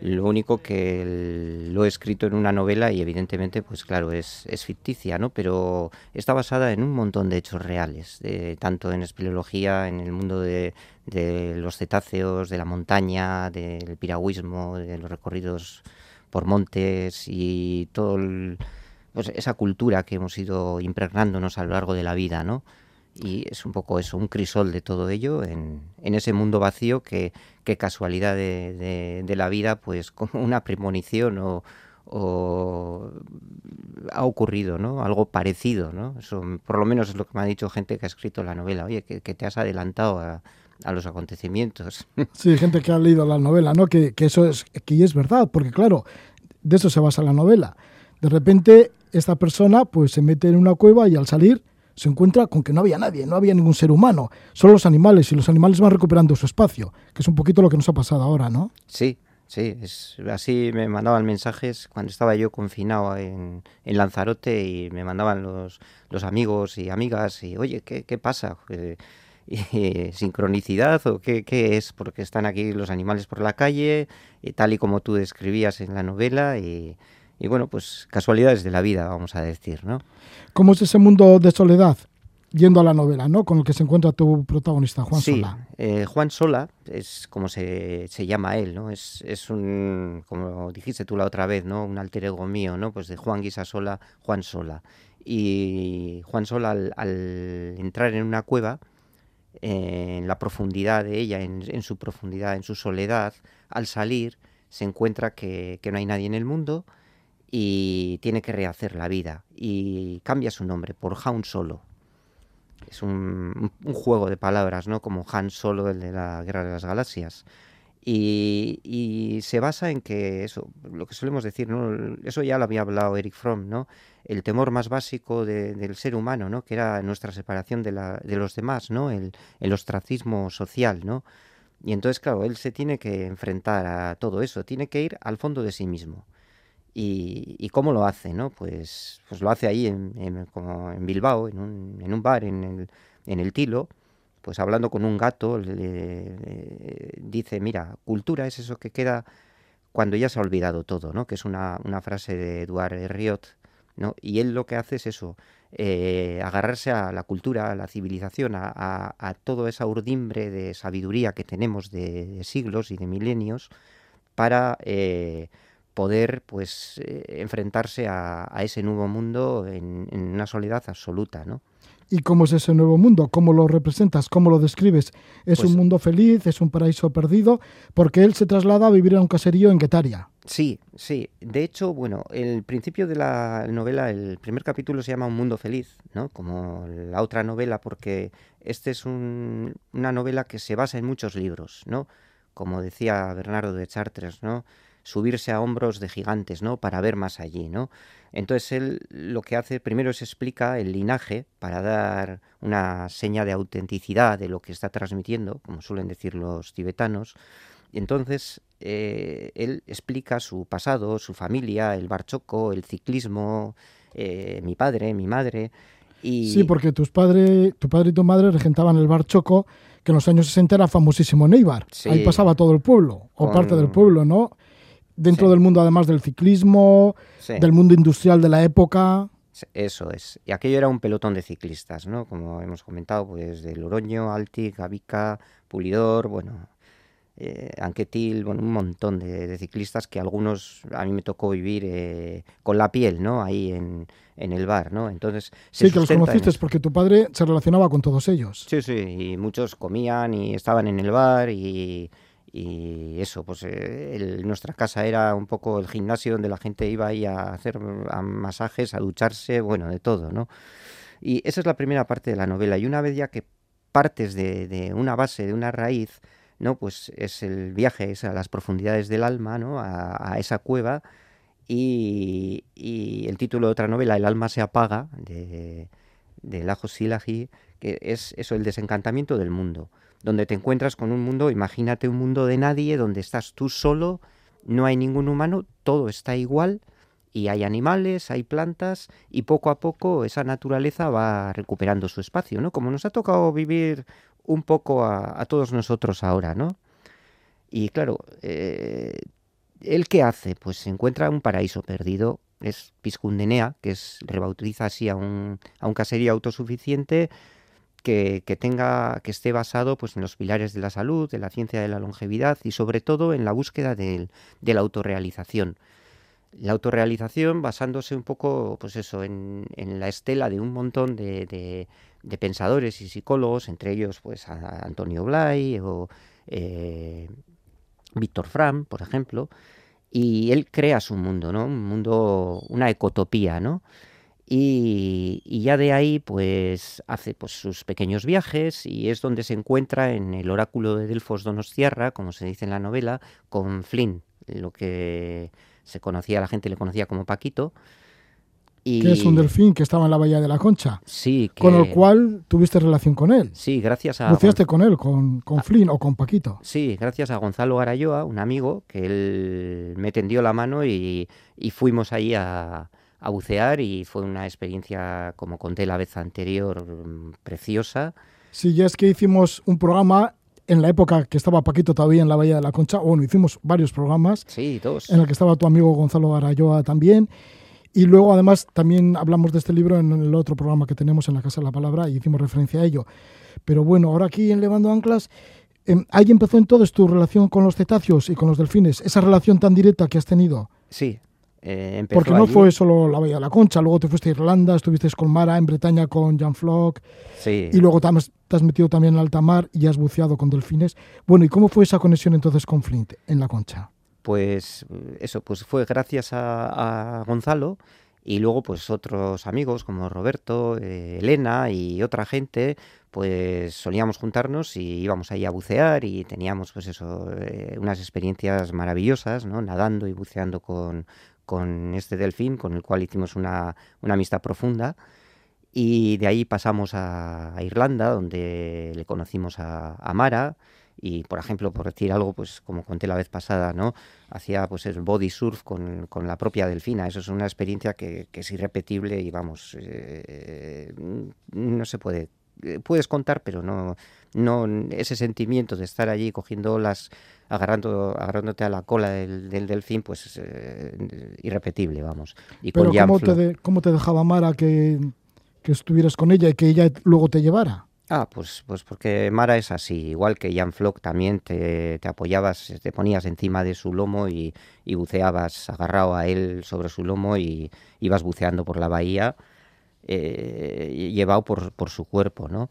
lo único que lo he escrito en una novela y evidentemente, pues claro, es, es ficticia, ¿no? Pero está basada en un montón de hechos reales, de, tanto en espeleología, en el mundo de, de, los cetáceos, de la montaña, del piragüismo, de los recorridos por montes y todo pues esa cultura que hemos ido impregnándonos a lo largo de la vida, ¿no? Y es un poco eso, un crisol de todo ello en, en ese mundo vacío que, que casualidad de, de, la vida, pues como una premonición o, o, ha ocurrido, ¿no? Algo parecido, ¿no? Eso por lo menos es lo que me ha dicho gente que ha escrito la novela, oye, que, que te has adelantado a, a, los acontecimientos. Sí, gente que ha leído la novela, ¿no? Que, que eso es, que es verdad, porque claro, de eso se basa la novela. De repente esta persona pues se mete en una cueva y al salir se encuentra con que no había nadie, no había ningún ser humano, solo los animales, y los animales van recuperando su espacio, que es un poquito lo que nos ha pasado ahora, ¿no? Sí, sí, así me mandaban mensajes cuando estaba yo confinado en, en Lanzarote y me mandaban los, los, amigos y amigas y, oye, ¿qué, qué pasa? ¿Y, ¿Sincronicidad o qué, qué, es? Porque están aquí los animales por la calle, tal y como tú describías en la novela, y, y bueno, pues casualidades de la vida, vamos a decir, ¿no? ¿Cómo es ese mundo de soledad? Yendo a la novela, ¿no? Con el que se encuentra tu protagonista, Juan sí, Sola. Eh, Juan Sola es como se, se, llama él, ¿no? Es, es un, como dijiste tú la otra vez, ¿no? Un alter ego mío, ¿no? Pues de Juan Guisasola, Juan Sola. Y Juan Sola, al, al entrar en una cueva, eh, en la profundidad de ella, en, en, su profundidad, en su soledad, al salir, se encuentra que, que no hay nadie en el mundo y tiene que rehacer la vida y cambia su nombre por Han Solo. Es un, juego de palabras, ¿no? Como Han Solo, el de la Guerra de las Galaxias. Y, se basa en que eso, lo que solemos decir, ¿no? Eso ya lo había hablado Eric Fromm, ¿no? El temor más básico de, del ser humano, ¿no? Que era nuestra separación de los demás, ¿no? El, el ostracismo social, ¿no? Y entonces, claro, él se tiene que enfrentar a todo eso, tiene que ir al fondo de sí mismo. Y, cómo lo hace, ¿no? Pues, pues lo hace ahí en, como en Bilbao, en un, en un bar, en el, en el Tilo, pues hablando con un gato, le, dice, mira, cultura es eso que queda cuando ya se ha olvidado todo, ¿no? Que es una, una frase de Eduard Riot, ¿no? Y él lo que hace es eso, eh, agarrarse a la cultura, a la civilización, a, a, a, toda esa urdimbre de sabiduría que tenemos de, de siglos y de milenios para... Eh, poder pues eh, enfrentarse a, a, ese nuevo mundo en, en, una soledad absoluta, ¿no? ¿Y cómo es ese nuevo mundo? ¿Cómo lo representas? ¿Cómo lo describes? ¿Es pues, un mundo feliz? ¿Es un paraíso perdido? Porque él se traslada a vivir en un caserío en Guetaria. Sí, sí. De hecho, bueno, el principio de la novela, el primer capítulo se llama Un mundo feliz, ¿no? Como la otra novela, porque este es un, una novela que se basa en muchos libros, ¿no? Como decía Bernardo de Chartres, ¿no? Subirse a hombros de gigantes, ¿no? Para ver más allí, ¿no? Entonces él lo que hace primero es explica el linaje para dar una seña de autenticidad de lo que está transmitiendo, como suelen decir los tibetanos. Y entonces eh, él explica su pasado, su familia, el barchoco, el ciclismo, eh, mi padre, mi madre. Y... Sí, porque tus padre, tu padre y tu madre regentaban el bar Choco, que en los años 60 era famosísimo en Eibar. Sí. Ahí pasaba todo el pueblo, o Con... parte del pueblo, ¿no? Dentro sí. del mundo además del ciclismo, sí. del mundo industrial de la época. Eso es. Y aquello era un pelotón de ciclistas, ¿no? Como hemos comentado, pues de Loroño, Alti, Gavica, Pulidor, bueno, eh, Anquetil, bueno, un montón de, de, ciclistas que algunos a mí me tocó vivir eh, con la piel, ¿no? Ahí en, en el bar, ¿no? Entonces sí que los conociste porque tu padre se relacionaba con todos ellos. Sí, sí, y muchos comían y estaban en el bar y y eso, pues eh, nuestra casa era un poco el gimnasio donde la gente iba ahí a hacer a masajes, a ducharse, bueno, de todo, ¿no? Y esa es la primera parte de la novela. Y una vez ya que partes de, una base, de una raíz, ¿no? Pues es el viaje es a las profundidades del alma, ¿no? A, a esa cueva Y, y el título de otra novela, El alma se apaga, de, de Lajo Silagi, que es eso, el desencantamiento del mundo, donde te encuentras con un mundo, imagínate un mundo de nadie, donde estás tú solo, no hay ningún humano, todo está igual, y hay animales, hay plantas, y poco a poco esa naturaleza va recuperando su espacio, ¿no? Como nos ha tocado vivir un poco a, todos nosotros ahora, ¿no? Y claro, eh, ¿él qué hace? Pues se encuentra un paraíso perdido, es Piscundenea, que es, rebautiza así a un, a un caserío autosuficiente que, tenga, que esté basado pues, en los pilares de la salud, de la ciencia de la longevidad y sobre todo en la búsqueda del, de la autorrealización. La autorrealización basándose un poco, pues eso, en, en la estela de un montón de, de, de, pensadores y psicólogos, entre ellos pues a Antonio Blay o eh, Víctor Fram, por ejemplo, y él crea su mundo, ¿no? Un mundo, una ecotopía, ¿no? Y, y, ya de ahí pues hace pues sus pequeños viajes y es donde se encuentra en el oráculo de Delfos Donostiarra, como se dice en la novela, con Flynn, lo que se conocía, la gente le conocía como Paquito. Y... Que es un delfín que estaba en la Bahía de la Concha. Sí. Que... Con el cual tuviste relación con él. Sí, gracias a... Buceaste con él, con, con Flynn o con Paquito. Sí, gracias a Gonzalo Garayoa, un amigo, que él me tendió la mano y, y fuimos ahí a, a, bucear y fue una experiencia, como conté la vez anterior, preciosa. Sí, ya es que hicimos un programa en la época que estaba Paquito todavía en la Bahía de la Concha, bueno, hicimos varios programas. Sí, dos. En el que estaba tu amigo Gonzalo Garayoa también. Y luego, además, también hablamos de este libro en el otro programa que tenemos en la Casa de la Palabra y hicimos referencia a ello. Pero bueno, ahora aquí en Levando Anclas, eh, ahí empezó entonces tu relación con los cetáceos y con los delfines, esa relación tan directa que has tenido. Sí. Eh, Porque no allí. fue solo la Bahía de la Concha, luego te fuiste a Irlanda, estuviste con Mara, en Bretaña con Jan Flock, sí. y luego te has, te has, metido también en alta mar y has buceado con delfines. Bueno, ¿y cómo fue esa conexión entonces con Flint en la Concha? Pues eso, pues fue gracias a, a Gonzalo y luego pues otros amigos como Roberto, eh, Elena y otra gente, pues solíamos juntarnos y íbamos ahí a bucear y teníamos pues eso, eh, unas experiencias maravillosas, ¿no? Nadando y buceando con, con este delfín, con el cual hicimos una, una amistad profunda. Y de ahí pasamos a, Irlanda, donde le conocimos a, a Mara, y por ejemplo por decir algo pues como conté la vez pasada no hacía pues el body surf con, con la propia delfina. Eso es una experiencia que, es irrepetible y vamos eh, no se puede puedes contar pero no no ese sentimiento de estar allí cogiendo olas agarrando agarrándote a la cola del, del delfín pues es eh, irrepetible vamos y pero con ¿cómo, te de, cómo te dejaba Mara que, que estuvieras con ella y que ella luego te llevara Ah, pues, pues porque Mara es así, igual que Jan Flock también te, te apoyabas, te ponías encima de su lomo y, y, buceabas agarrado a él sobre su lomo y ibas buceando por la bahía, eh, llevado por, por su cuerpo, ¿no?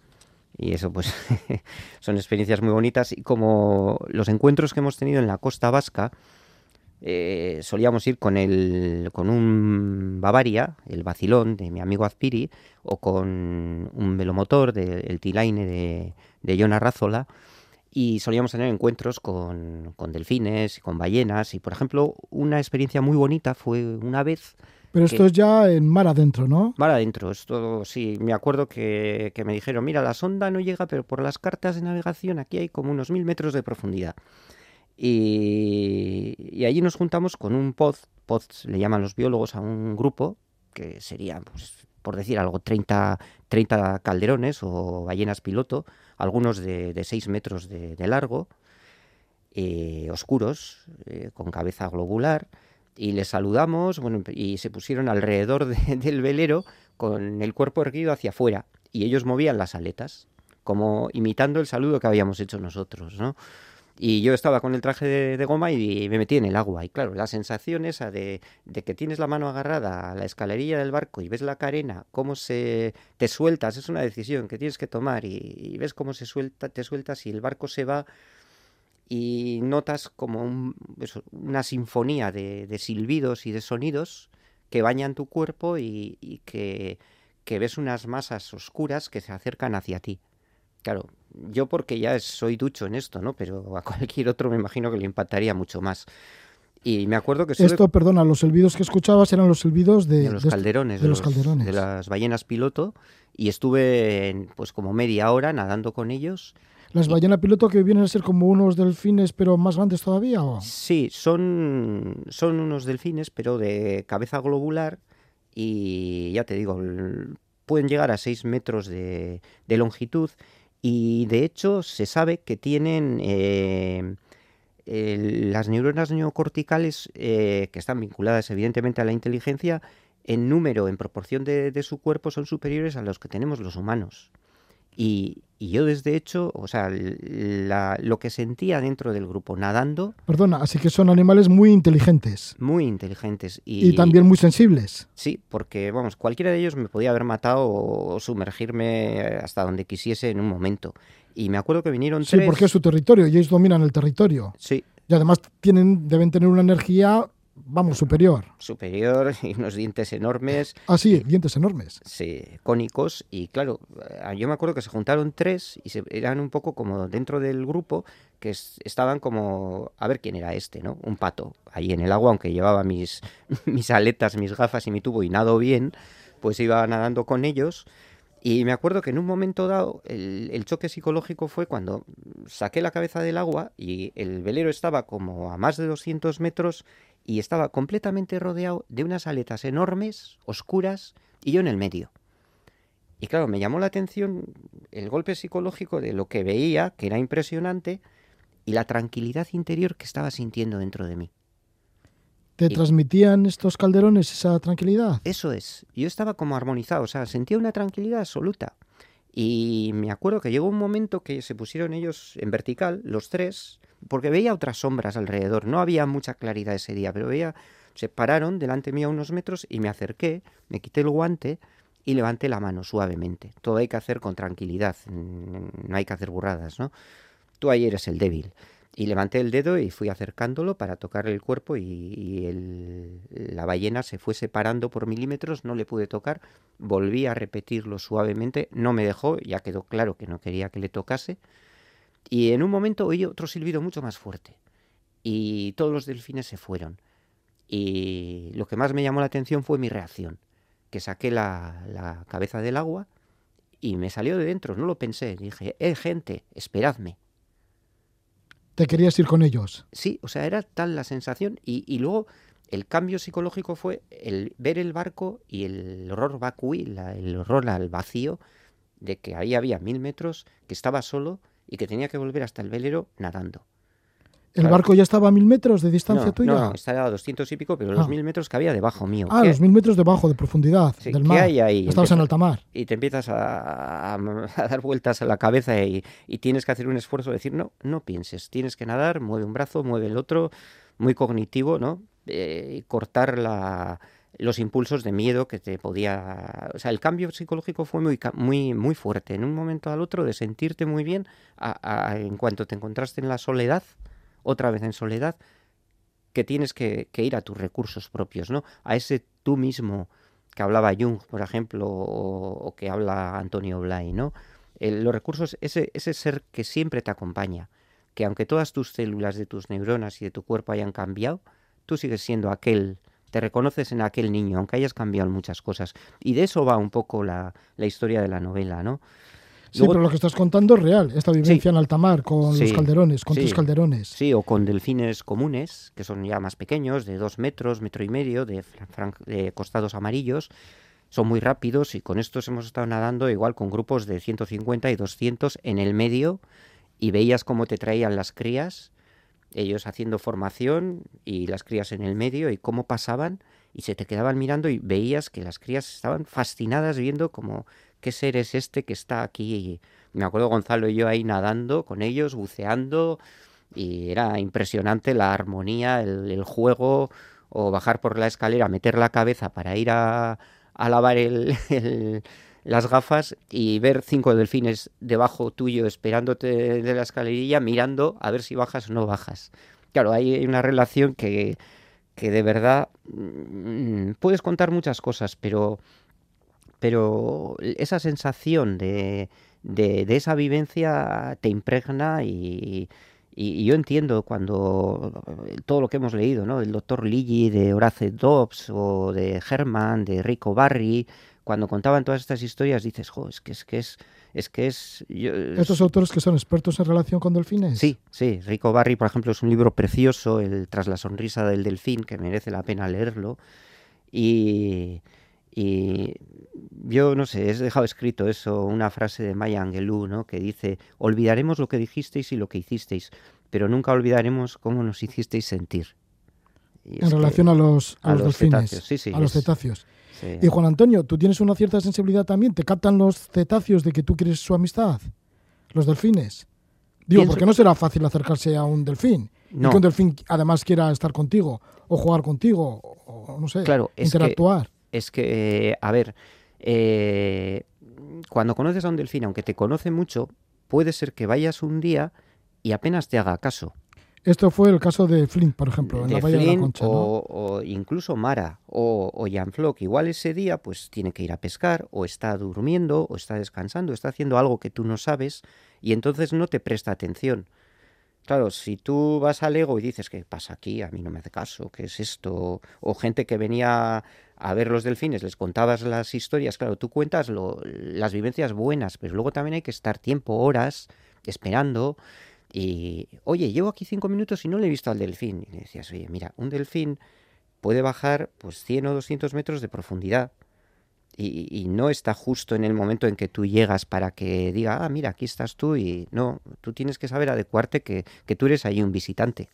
Y eso pues son experiencias muy bonitas y como los encuentros que hemos tenido en la costa vasca, eh, solíamos ir con el con un Bavaria, el vacilón de mi amigo Azpiri, o con un velomotor del de, T-Line de, de John Arrazola, y solíamos tener encuentros con, con delfines y con ballenas. Y por ejemplo, una experiencia muy bonita fue una vez. Pero esto es ya en mar adentro, ¿no? Mar adentro, esto sí. Me acuerdo que, que me dijeron, mira, la sonda no llega, pero por las cartas de navegación aquí hay como unos mil metros de profundidad. Y, y, allí nos juntamos con un pod, pod le llaman los biólogos a un grupo, que sería, pues, por decir algo, 30, 30 calderones o ballenas piloto, algunos de, de 6 metros de, de largo, eh, oscuros, eh, con cabeza globular, y les saludamos, bueno, y se pusieron alrededor de, del velero con el cuerpo erguido hacia afuera, y ellos movían las aletas, como imitando el saludo que habíamos hecho nosotros, ¿no? Y yo estaba con el traje de, de, goma y me metí en el agua. Y claro, la sensación esa de, de, que tienes la mano agarrada a la escalerilla del barco y ves la carena, cómo se te sueltas, es una decisión que tienes que tomar y, y ves cómo se suelta, te sueltas y el barco se va y notas como un, eso, una sinfonía de, de, silbidos y de sonidos que bañan tu cuerpo y, y que, que ves unas masas oscuras que se acercan hacia ti. Claro, yo porque ya soy ducho en esto, ¿no? Pero a cualquier otro me imagino que le impactaría mucho más. Y me acuerdo que Esto, perdona, los silbidos que escuchabas eran los silbidos de, de los de- calderones, de los calderones. de las ballenas piloto, y estuve pues como media hora nadando con ellos. Las ballenas piloto que vienen a ser como unos delfines, pero más grandes todavía. ¿o? Sí, son, son unos delfines, pero de cabeza globular y ya te digo, pueden llegar a 6 metros de, de longitud y de hecho se sabe que tienen eh, el- las neuronas neocorticales eh, que están vinculadas evidentemente a la inteligencia en número, en proporción de, de su cuerpo, son superiores a los que tenemos los humanos. Y, y yo desde hecho, o sea, la- lo que sentía dentro del grupo nadando, Perdona, así que son animales muy inteligentes muy inteligentes. Y, y, también muy sensibles. Sí, porque, vamos, cualquiera de ellos me podía haber matado o sumergirme hasta donde quisiese en un momento. Y me acuerdo que vinieron Sí, tres... porque es su territorio y ellos dominan el territorio. Sí, Y además tienen, deben tener una energía, vamos, superior. superior y unos dientes enormes. Ah, sí, dientes enormes. Sí, cónicos y claro, eh, yo me acuerdo que se juntaron tres y se, eran un poco como dentro del grupo que es- estaban como a ver quién era este, ¿no? Un pato ahí en el agua, aunque llevaba mis, mis aletas, mis gafas y mi tubo y nado bien, pues iba nadando con ellos y me acuerdo que en un momento dado el, el choque psicológico fue cuando saqué la cabeza del agua y el velero estaba como a más de 200 metros y estaba completamente rodeado de unas aletas enormes, oscuras, y yo en el medio. Y claro, me llamó la atención el golpe psicológico de lo que veía, que era impresionante, y la tranquilidad interior que estaba sintiendo dentro de mí. ¿Te Y- transmitían estos calderones esa tranquilidad? Eso es. Yo estaba como armonizado, o sea, sentía una tranquilidad absoluta. Y me acuerdo que llegó un momento que se pusieron ellos en vertical, los tres, porque veía otras sombras alrededor. No había mucha claridad ese día, pero veía, se pararon delante mío a unos metros y me acerqué, me quité el guante y levanté la mano suavemente. Todo hay que hacer con tranquilidad, no hay que hacer burradas, ¿no? Tú ahí eres el débil. Y levanté el dedo y fui acercándolo para tocar el cuerpo y, el- la ballena se fue separando por milímetros, no le pude tocar, volví a repetirlo suavemente, no me dejó, ya quedó claro que no quería que le tocase, y en un momento oí otro silbido mucho más fuerte, y todos los delfines se fueron. Y lo que más me llamó la atención fue mi reacción, que saqué la cabeza del agua y me salió de dentro, no lo pensé, dije, eh gente, esperadme. ¿Te querías ir con ellos? Sí, o sea, era tal la sensación y, y luego el cambio psicológico fue el ver el barco y el horror vacui, la- el horror al vacío de que ahí había mil metros, que estaba solo y que tenía que volver hasta el velero nadando. ¿El Claro. barco ya estaba a mil metros de distancia no, tuya? no, estaba a doscientos y pico, pero los Ah. mil metros que había debajo mío. Ah, ¿Qué- los mil metros debajo de profundidad Sí, del ¿qué mar. hay ahí? Estabas en alta mar. y te empiezas a, a- a dar vueltas a la cabeza y, y tienes que hacer un esfuerzo de decir, no, no pienses, tienes que nadar, mueve un brazo, mueve el otro, muy cognitivo, ¿no? Eh, y cortar la, los impulsos de miedo que te podía... O sea, el cambio psicológico fue muy, muy, muy fuerte, en un momento al otro, de sentirte muy bien, a- en cuanto te encontraste en la soledad, otra vez en soledad, que tienes que, ir a tus recursos propios, ¿no? A ese tú mismo que hablaba Jung, por ejemplo, o, que habla Antonio Blay, ¿no? Los recursos, ese, ese ser que siempre te acompaña, que aunque todas tus células de tus neuronas y de tu cuerpo hayan cambiado, tú sigues siendo aquel, te reconoces en aquel niño, aunque hayas cambiado muchas cosas. Y de eso va un poco la, la historia de la novela, ¿no? Sí, Luego- pero lo que estás contando es real. Esta vivencia en alta mar con los Sí, calderones, con sí. tus calderones. Sí, o con delfines comunes, que son ya más pequeños, de dos metros, metro y medio, de, de costados amarillos. Son muy rápidos y con estos hemos estado nadando igual con grupos de 150 y 200 en el medio y veías cómo te traían las crías, ellos haciendo formación y las crías en el medio y cómo pasaban y se te quedaban mirando y veías que las crías estaban fascinadas viendo como qué ser es este que está aquí. Me acuerdo Gonzalo y yo ahí nadando con ellos, buceando y era impresionante la armonía, el, juego o bajar por la escalera, meter la cabeza para ir a, lavar las gafas y ver cinco delfines debajo tuyo esperándote de la escalerilla mirando a ver si bajas o no bajas. Claro, hay una relación que, que de verdad mm, puedes contar muchas cosas, pero, pero esa sensación de, de, de esa vivencia te impregna y, Y, yo entiendo cuando todo lo que hemos leído, ¿no? El doctor Ligi de Horace Dobbs o de Herman, de Rico Barry, cuando contaban todas estas historias dices, jo, es que es que es es que es estos autores que son expertos en relación con delfines. Sí, sí, Rico Barry, por ejemplo, es un libro precioso, el Tras la sonrisa del delfín, que merece la pena leerlo. Y, y yo no sé, he dejado escrito eso, una frase de Maya Angelou, ¿no? que dice, olvidaremos lo que dijisteis y lo que hicisteis, pero nunca olvidaremos cómo nos hicisteis sentir. en relación a los, a, los, delfines, sí, sí, a los cetáceos. Y Juan Antonio, ¿tú tienes una cierta sensibilidad también? ¿Te captan los cetáceos de que tú quieres su amistad? ¿Los delfines? Digo, porque no será fácil acercarse a un delfín. Y que un delfín además quiera estar contigo, o jugar contigo, o no sé, claro, interactuar. es que, a ver, eh, cuando conoces a un delfín, aunque te conoce mucho, puede ser que vayas un día y apenas te haga caso. Esto fue el caso de Flint, por ejemplo, en la Bahía de la Concha. O, incluso Mara o, o Jan Flock. Igual ese día pues tiene que ir a pescar, o está durmiendo, o está descansando, está haciendo algo que tú no sabes, y entonces no te presta atención. Claro, si tú vas al ego y dices, ¿qué pasa aquí? A mí no me hace caso, ¿qué es esto? O gente que venía a ver los delfines, les contabas las historias, claro, tú cuentas las vivencias buenas, pero luego también hay que estar tiempo, horas, esperando. Y, oye, llevo aquí cinco minutos y no le he visto al delfín. Y decías, oye, mira, un delfín puede bajar pues 100 o 200 metros de profundidad y, no está justo en el momento en que tú llegas para que diga, ah, mira, aquí estás tú y no, tú tienes que saber adecuarte que, tú eres ahí un visitante.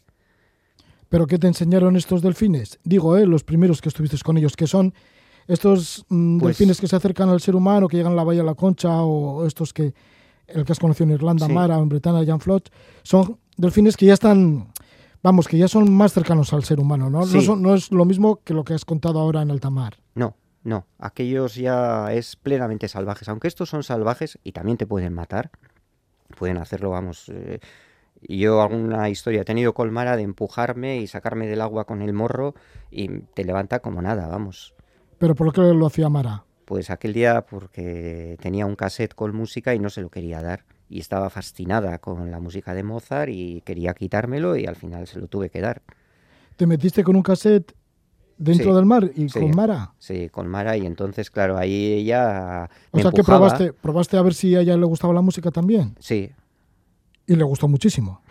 ¿Pero qué te enseñaron estos delfines? Digo, ¿eh? los primeros que estuviste con ellos, que son estos mm, pues delfines que se acercan al ser humano, que llegan a la Bahía de la Concha, o estos que, el que has conocido en Irlanda, Mara, o en Bretaña, Jan Flot, son delfines que ya están, vamos, que ya son más cercanos al ser humano, ¿no? No, no es lo mismo que lo que has contado ahora en alta mar. No, no, aquellos ya es plenamente salvajes, aunque estos son salvajes y también te pueden matar, pueden hacerlo, vamos. Eh, yo alguna historia he tenido colmara de empujarme y sacarme del agua con el morro y te levanta como nada, vamos. ¿Pero por qué lo hacía Mara? Pues aquel día porque tenía un cassette con música y no se lo quería dar. Y estaba fascinada con la música de Mozart y quería quitármelo y al final se lo tuve que dar. ¿Te metiste con un cassette dentro del mar y con Mara. Sí, con Mara y entonces, claro, ahí ella... o sea que probaste, probaste a ver si a ella le gustaba la música también. Sí. Y le gustó muchísimo.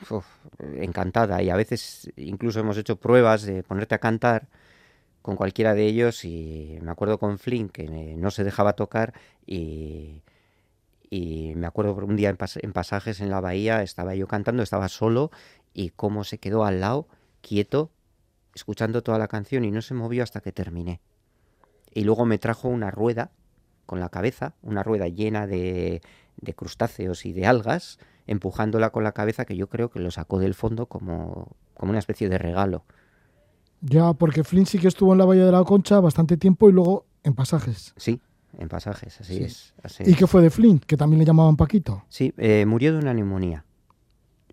encantada y a veces incluso hemos hecho pruebas de ponerte a cantar con cualquiera de ellos y me acuerdo con Flynn que no se dejaba tocar y, y me acuerdo un día en, en pasajes en la bahía estaba yo cantando, estaba solo y cómo se quedó al lado, quieto, escuchando toda la canción y no se movió hasta que terminé. Y luego me trajo una rueda con la cabeza, una rueda llena de, de crustáceos y de algas, empujándola con la cabeza que yo creo que lo sacó del fondo como, como una especie de regalo. Ya, porque Flynn sí que estuvo en la Bahía de la Concha bastante tiempo y luego en pasajes. Sí, en pasajes, así es. ¿Y qué fue de Flynn, que también le llamaban Paquito? Sí, eh, murió de una neumonía.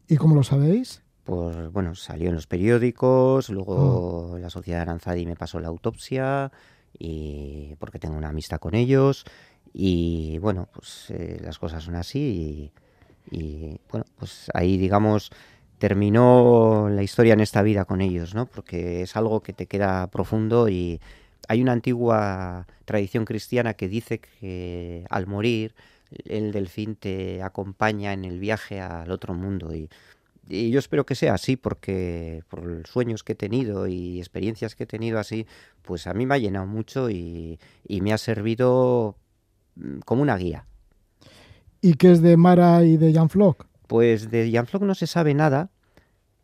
¿Y cómo lo sabéis? pues bueno, salió en los periódicos, luego ah. la sociedad Aranzadi me pasó la autopsia y porque tengo una amistad con ellos y bueno, pues eh, las cosas son así y, bueno, pues ahí digamos terminó la historia en esta vida con ellos, ¿no? Porque es algo que te queda profundo y hay una antigua tradición cristiana que dice que al morir el delfín te acompaña en el viaje al otro mundo y y yo espero que sea así porque por los sueños que he tenido y experiencias que he tenido así, pues a mí me ha llenado mucho y, me ha servido como una guía. ¿Y qué es de Mara y de Jan Flock? Pues de Jan Flock no se sabe nada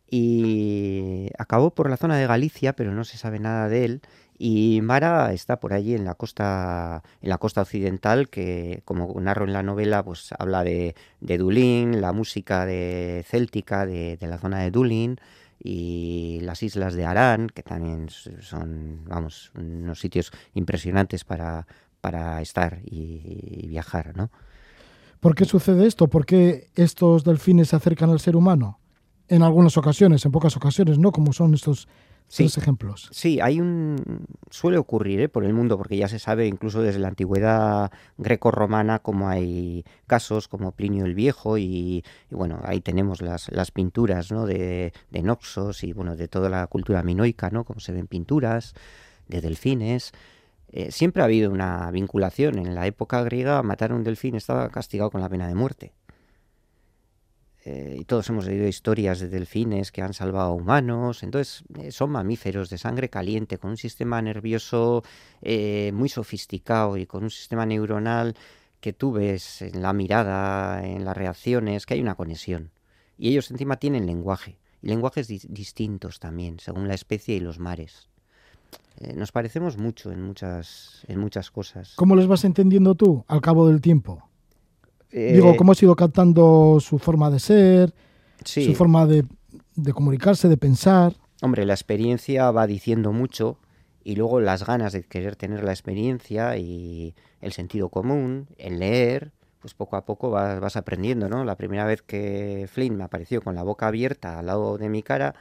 y acabó por la zona de Galicia, pero no se sabe nada de él. Y Mara está por allí en la costa, en la costa occidental, que como narro en la novela, pues habla de, de Dublín, la música de céltica de, la zona de Dublín y las islas de Arán, que también son, vamos, unos sitios impresionantes para, para estar y, viajar, ¿no? ¿Por qué sucede esto? ¿Por qué estos delfines se acercan al ser humano? En algunas ocasiones, en pocas ocasiones, ¿no? Como son estos Sí. Tres ejemplos. Sí, hay un suele ocurrir ¿eh? por el mundo porque ya se sabe incluso desde la antigüedad greco-romana como hay casos como Plinio el Viejo y, y bueno ahí tenemos las, las pinturas ¿no? de, de Noxos y bueno de toda la cultura minoica no como se ven pinturas de delfines Eh, siempre ha habido una vinculación en la época griega matar a un delfín estaba castigado con la pena de muerte Eh, y todos hemos leído historias de delfines que han salvado a humanos. Entonces, eh, son mamíferos de sangre caliente, con un sistema nervioso muy sofisticado y con un sistema neuronal que tú ves en la mirada, en las reacciones, que hay una conexión. Y ellos encima tienen lenguaje, y lenguajes di- distintos también, según la especie y los mares. Eh, nos parecemos mucho en muchas, en muchas cosas. ¿Cómo les vas entendiendo tú al cabo del tiempo? Eh, Digo, ¿cómo has ido captando su forma de ser, sí. su forma de, de comunicarse, de pensar? Hombre, la experiencia va diciendo mucho y luego las ganas de querer tener la experiencia y el sentido común, el leer, pues poco a poco vas, vas aprendiendo, ¿no? La primera vez que Flynn me apareció con la boca abierta al lado de mi cara,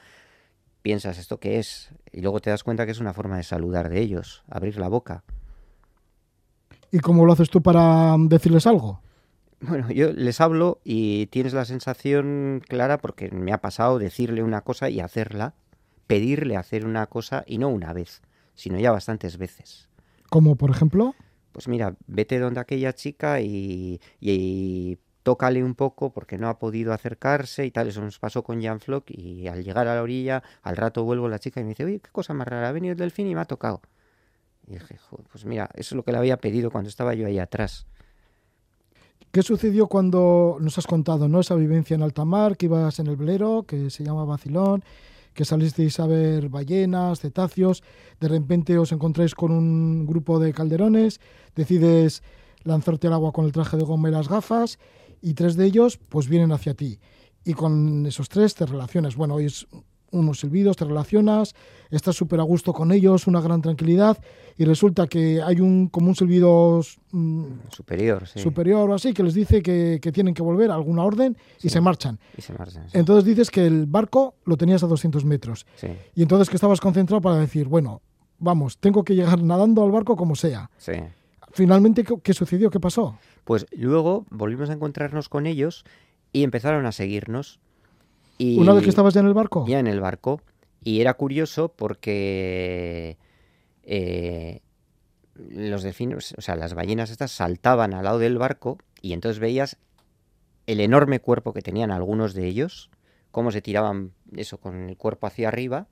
piensas, ¿esto qué es? Y luego te das cuenta que es una forma de saludar de ellos, abrir la boca. ¿Y cómo lo haces tú para mm, decirles algo? Bueno, yo les hablo y tienes la sensación clara porque me ha pasado decirle una cosa y hacerla, pedirle hacer una cosa y no una vez, sino ya bastantes veces. Como por ejemplo, Pues mira, vete donde aquella chica y, y tócale un poco porque no ha podido acercarse y tal. Eso nos pasó con Jan Flock y al llegar a la orilla, al rato vuelvo la chica y me dice, oye, qué cosa más rara, ha venido el delfín y me ha tocado. Y dije, "Joder, pues mira, eso es lo que le había pedido cuando estaba yo ahí atrás. ¿qué sucedió cuando nos has contado ¿no? esa vivencia en alta mar, que ibas en el velero, que se llama Vacilón, que salisteis a ver ballenas, cetáceos, de repente os encontráis con un grupo de calderones, decides lanzarte al agua con el traje de goma y las gafas, y tres de ellos pues vienen hacia ti. Y con esos tres te relacionas. Bueno, es unos silbidos, te relacionas, estás súper a gusto con ellos, una gran tranquilidad, y resulta que hay un como un silbido mm, Superior, sí. superior o así que les dice que, que tienen que volver a alguna orden y se marchan. Y se marchan. sí. Entonces dices que el barco lo tenías a 200 metros Sí, y entonces que estabas concentrado para decir, bueno, vamos, tengo que llegar nadando al barco como sea. sí. Finalmente, ¿qué, qué sucedió? ¿Qué pasó? Pues luego volvimos a encontrarnos con ellos y empezaron a seguirnos. Y Una vez que estabas ya en el barco. ya en el barco. Y era curioso porque eh, los delfines, o sea, las ballenas estas saltaban al lado del barco y entonces veías el enorme cuerpo que tenían algunos de ellos, cómo se tiraban eso con el cuerpo hacia arriba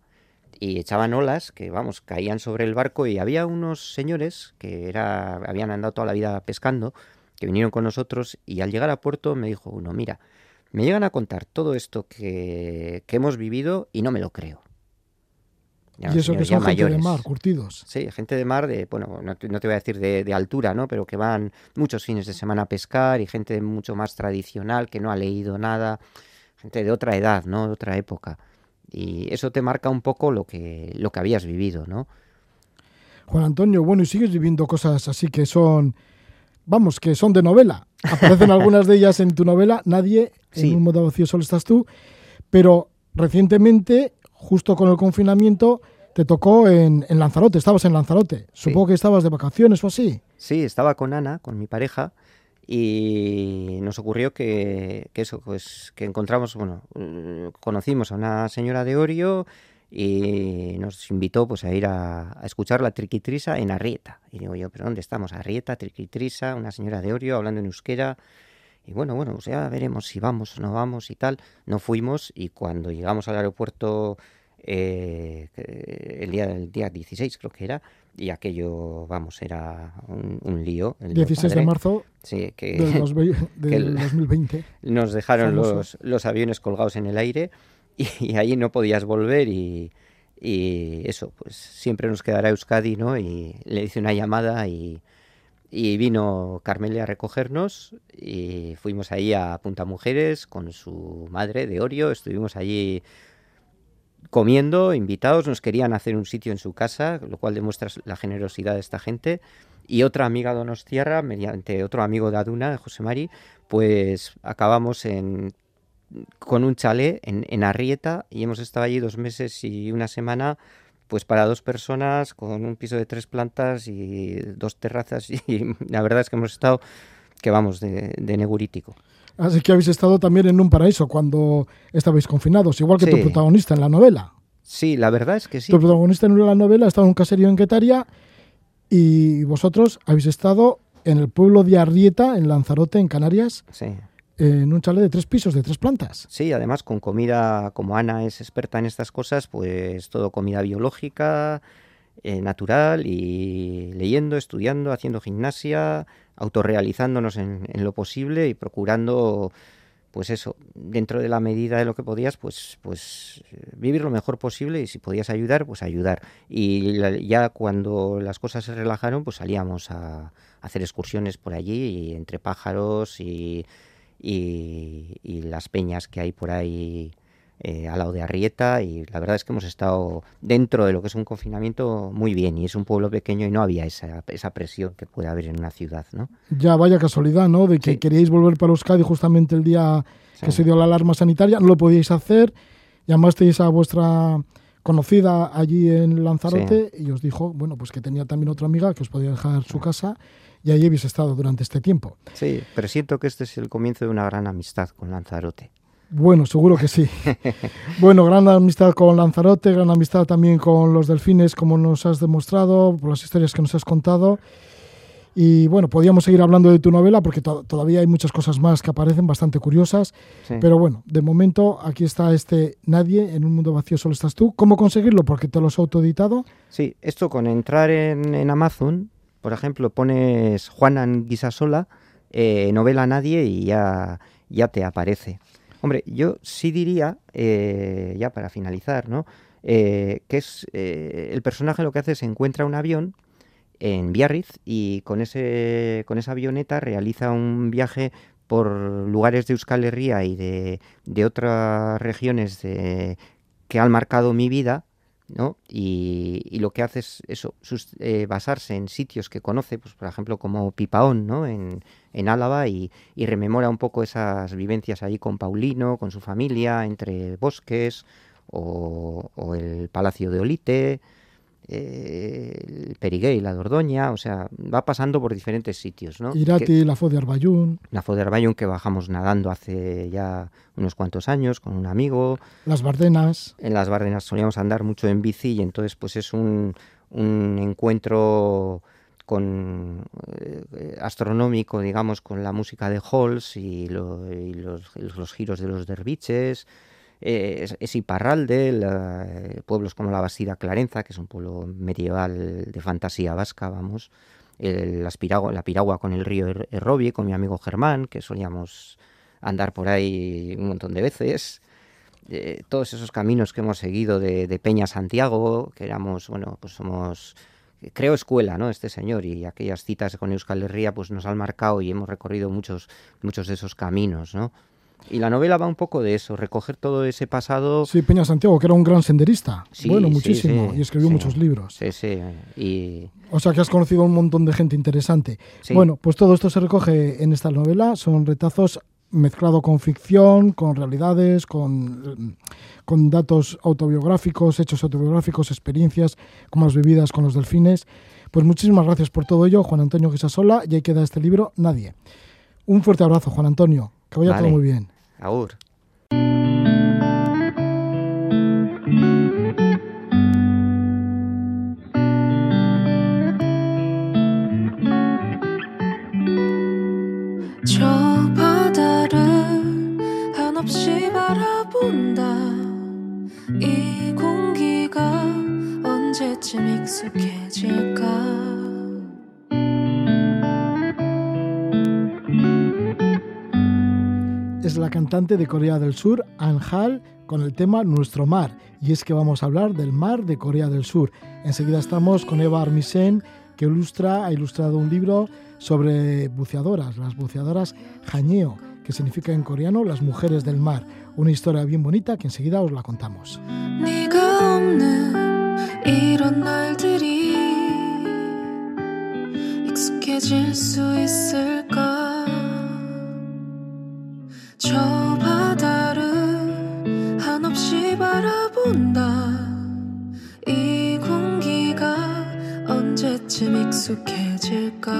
y echaban olas que, vamos, caían sobre el barco y había unos señores que era, habían andado toda la vida pescando, que vinieron con nosotros y al llegar a puerto me dijo uno, mira, me llegan a contar todo esto que, que hemos vivido y no me lo creo. Ya y eso que son gente de mar, curtidos. Sí, gente de mar, de, bueno, no te, no te voy a decir de, de altura, ¿no? Pero que van muchos fines de semana a pescar y gente mucho más tradicional que no ha leído nada, gente de otra edad, ¿no? De otra época. Y eso te marca un poco lo que, lo que habías vivido, ¿no? Juan Antonio, bueno, y sigues viviendo cosas así que son, vamos, que son de novela. Aparecen algunas de ellas en tu novela, nadie, Sí. en un modo vacío solo estás tú, pero recientemente, justo con el confinamiento, te tocó en, en Lanzarote, estabas en Lanzarote. Supongo que estabas de vacaciones o así. Sí, estaba con Ana, con mi pareja, y nos ocurrió que, que eso, pues que encontramos, bueno, eh, conocimos a una señora de Orio y nos invitó pues a ir a, a escuchar la triquitrisa en Arrieta. Y digo yo, ¿pero dónde estamos? Arrieta, triquitrisa, una señora de Orio hablando en euskera. Y bueno, bueno, pues ya veremos si vamos o no vamos y tal. No fuimos y cuando llegamos al aeropuerto eh, el día del día 16 creo que era, y aquello, vamos, era un, un lío. el lío 16 de marzo Sí, que del, dos- del que el- 2020. nos dejaron los, los aviones colgados en el aire y, y allí no podías volver y, y eso, pues siempre nos quedará Euskadi, ¿no? Y le hice una llamada y, y vino Carmele a recogernos y fuimos ahí a Punta Mujeres con su madre de Orio, estuvimos allí comiendo, invitados, nos querían hacer un sitio en su casa, lo cual demuestra la generosidad de esta gente. Y otra amiga Donostiarra, mediante otro amigo de Aduna, José Mari, pues acabamos en, con un chalet en, en Arrieta y hemos estado allí dos meses y una semana pues para dos personas con un piso de tres plantas y dos terrazas y la verdad es que hemos estado que vamos de, de negurítico. Así que habéis estado también en un paraíso cuando estabais confinados, igual que tu protagonista en la novela. Sí, la verdad es que sí. Tu protagonista en la novela estaba en un caserío en Quetaria y vosotros habéis estado en el pueblo de Arrieta, en Lanzarote, en Canarias, Sí. en un chalet de tres pisos, de tres plantas. Sí, además con comida, como Ana es experta en estas cosas, pues todo comida biológica, eh, natural y leyendo, estudiando, haciendo gimnasia, autorrealizándonos en, en lo posible y procurando, pues eso, dentro de la medida de lo que podías, pues, pues vivir lo mejor posible y si podías ayudar, pues ayudar. Y ya cuando las cosas se relajaron, pues salíamos a, hacer excursiones por allí y entre pájaros y, y las peñas que hay por ahí eh, al lado de Arrieta y la verdad es que hemos estado dentro de lo que es un confinamiento muy bien y es un pueblo pequeño y no había esa, esa presión que puede haber en una ciudad, ¿no? Ya vaya casualidad, ¿no? De que Sí. queríais volver para Euskadi justamente el día que Sí. se dio la alarma sanitaria, no lo podíais hacer, llamasteis a vuestra conocida allí en Lanzarote y os dijo, bueno, pues que tenía también otra amiga que os podía dejar su casa y ahí habéis estado durante este tiempo. Sí, pero siento que este es el comienzo de una gran amistad con Lanzarote. Bueno, seguro que sí. bueno, gran amistad con Lanzarote, gran amistad también con los delfines, como nos has demostrado, por las historias que nos has contado. Y bueno, podríamos seguir hablando de tu novela porque to- todavía hay muchas cosas más que aparecen bastante curiosas. Sí. Pero bueno, de momento aquí está este Nadie, en un mundo vacío solo estás tú. ¿Cómo conseguirlo? Porque te lo has autoeditado. Sí, esto con entrar en, en Amazon, por ejemplo, pones Juan Anguisasola, eh, novela Nadie y ya, ya te aparece. Hombre, yo sí diría, eh, ya para finalizar, ¿no? Eh, que es eh, el personaje lo que hace es encuentra un avión en Biarritz y con ese con esa avioneta realiza un viaje por lugares de Euskal Herria y de, de otras regiones que han marcado mi vida ¿no? Y, lo que hace es eso, sus- eh, basarse en sitios que conoce, pues por ejemplo como Pipaón, ¿no? En, en Álava y, rememora un poco esas vivencias ahí con Paulino, con su familia, entre bosques o el Palacio de Olite, eh, el Perigué y la Dordoña, o sea, va pasando por diferentes sitios, ¿no? Irati, Que- la Fo de Arbayún, la Foder Bayón que bajamos nadando hace ya unos cuantos años con un amigo, las Bardenas. en las Bárdenas solíamos andar mucho en bici y entonces pues es un, un encuentro con eh, astronómico, digamos, con la música de Halls y, lo- y los, y los giros de los derviches. Eh, es, Iparralde, eh, pueblos como la Bastida Clarenza, que es un pueblo medieval de fantasía vasca, vamos. El- la piragua con el río Er- Errobie, con mi amigo Germán, que solíamos andar por ahí un montón de veces eh, todos esos caminos que hemos seguido de, Peña Santiago, que éramos, bueno, pues somos, creo escuela, ¿no? Este señor y aquellas citas con Euskal Herria, pues nos han marcado y hemos recorrido muchos, muchos de esos caminos, ¿no? Y la novela va un poco de eso, recoger todo ese pasado. Sí, Peña Santiago, que era un gran senderista. Sí, bueno, muchísimo. sí, y escribió muchos libros. Sí, sí, y O sea que has conocido a un montón de gente interesante. Sí. Bueno, pues todo esto se recoge en esta novela. Son retazos mezclado con ficción, con realidades, con, con datos autobiográficos, hechos autobiográficos, experiencias como las vividas con los delfines. Pues muchísimas gracias por todo ello, Juan Antonio Guisasola. Y ahí queda este libro, Nadie. Un fuerte abrazo, Juan Antonio. Que vaya Vale. todo muy bien. 아우르. 이 공기가 언제쯤 익숙해질까 es la cantante de Corea del Sur, Anjal, con el tema Nuestro Mar. Y es que vamos a hablar del mar de Corea del Sur. Enseguida estamos con Eva Armisen, que ilustra, ha ilustrado un libro sobre buceadoras, las buceadoras Hañeo, que significa en coreano las mujeres del mar. Una historia bien bonita que enseguida os la contamos. 저 바다를 한없이 바라본다. 이 공기가 언제쯤 익숙해질까?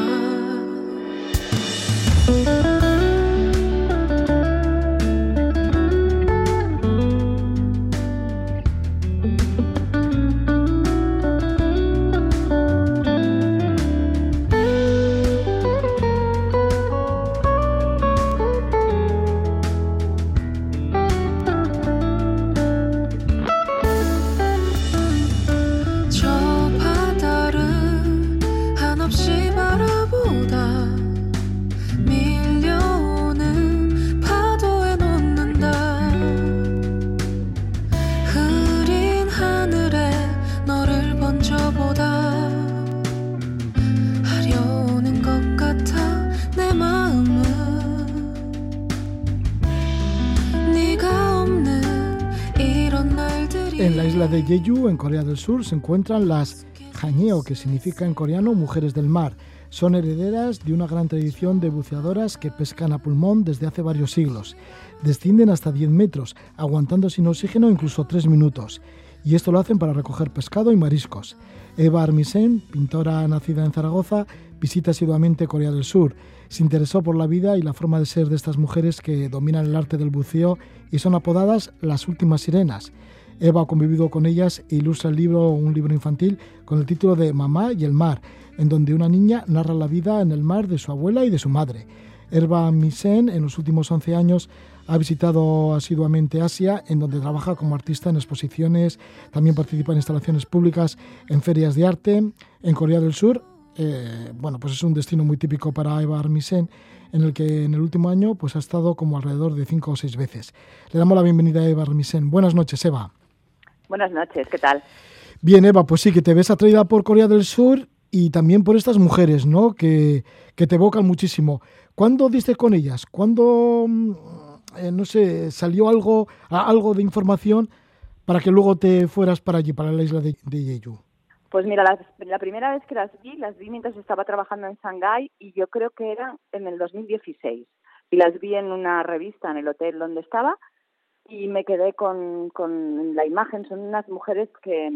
Jeju, en Corea del Sur, se encuentran las Hañeo, que significa en coreano mujeres del mar. Son herederas de una gran tradición de buceadoras que pescan a pulmón desde hace varios siglos. Descienden hasta 10 metros, aguantando sin oxígeno incluso 3 minutos. Y esto lo hacen para recoger pescado y mariscos. Eva Armisen, pintora nacida en Zaragoza, visita asiduamente Corea del Sur. Se interesó por la vida y la forma de ser de estas mujeres que dominan el arte del buceo y son apodadas las últimas sirenas. Eva ha convivido con ellas e ilustra el libro, un libro infantil, con el título de Mamá y el mar, en donde una niña narra la vida en el mar de su abuela y de su madre. Eva Misen, en los últimos 11 años, ha visitado asiduamente Asia, en donde trabaja como artista en exposiciones, también participa en instalaciones públicas, en ferias de arte. En Corea del Sur, eh, bueno, pues es un destino muy típico para Eva Armisen, en el que en el último año pues ha estado como alrededor de cinco o seis veces. Le damos la bienvenida a Eva Armisen. Buenas noches, Eva. Buenas noches, ¿qué tal? Bien, Eva, pues sí, que te ves atraída por Corea del Sur y también por estas mujeres, ¿no? Que, que te evocan muchísimo. ¿Cuándo diste con ellas? ¿Cuándo, mm, eh, no sé, salió algo, algo de información para que luego te fueras para allí, para la isla de, de Jeju? Pues mira, la, la primera vez que las vi, las vi mientras estaba trabajando en Shanghái y yo creo que era en el 2016. Y las vi en una revista en el hotel donde estaba y me quedé con, con la imagen. Son unas mujeres que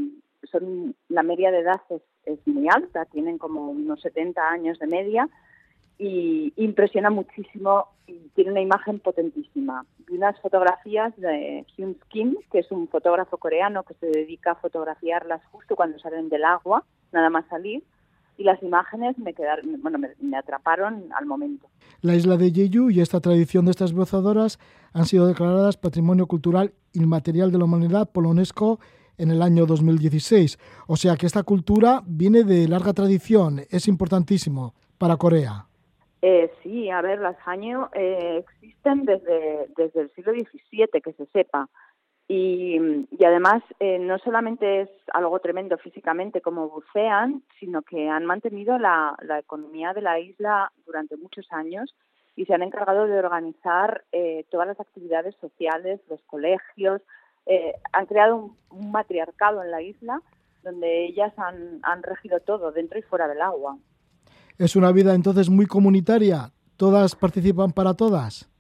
son, la media de edad es, es muy alta, tienen como unos 70 años de media y impresiona muchísimo y tiene una imagen potentísima. Vi unas fotografías de Hyun Kim, que es un fotógrafo coreano que se dedica a fotografiarlas justo cuando salen del agua, nada más salir, y las imágenes me quedaron, bueno, me, me atraparon al momento. La isla de Jeju y esta tradición de estas buceadoras han sido declaradas Patrimonio Cultural Inmaterial de la Humanidad por la UNESCO en el año 2016. O sea que esta cultura viene de larga tradición, es importantísimo para Corea. Eh, sí, a ver, las Hanyo eh, existen desde, desde el siglo XVII, que se sepa. Y, y además, eh, no solamente es algo tremendo físicamente como bucean, sino que han mantenido la, economía de la isla durante muchos años y se han encargado de organizar eh, todas las actividades sociales, los colegios. eh, han creado un, un matriarcado en la isla donde ellas han regido todo, dentro y fuera del agua. Es una vida entonces muy comunitaria, todas participan para todas.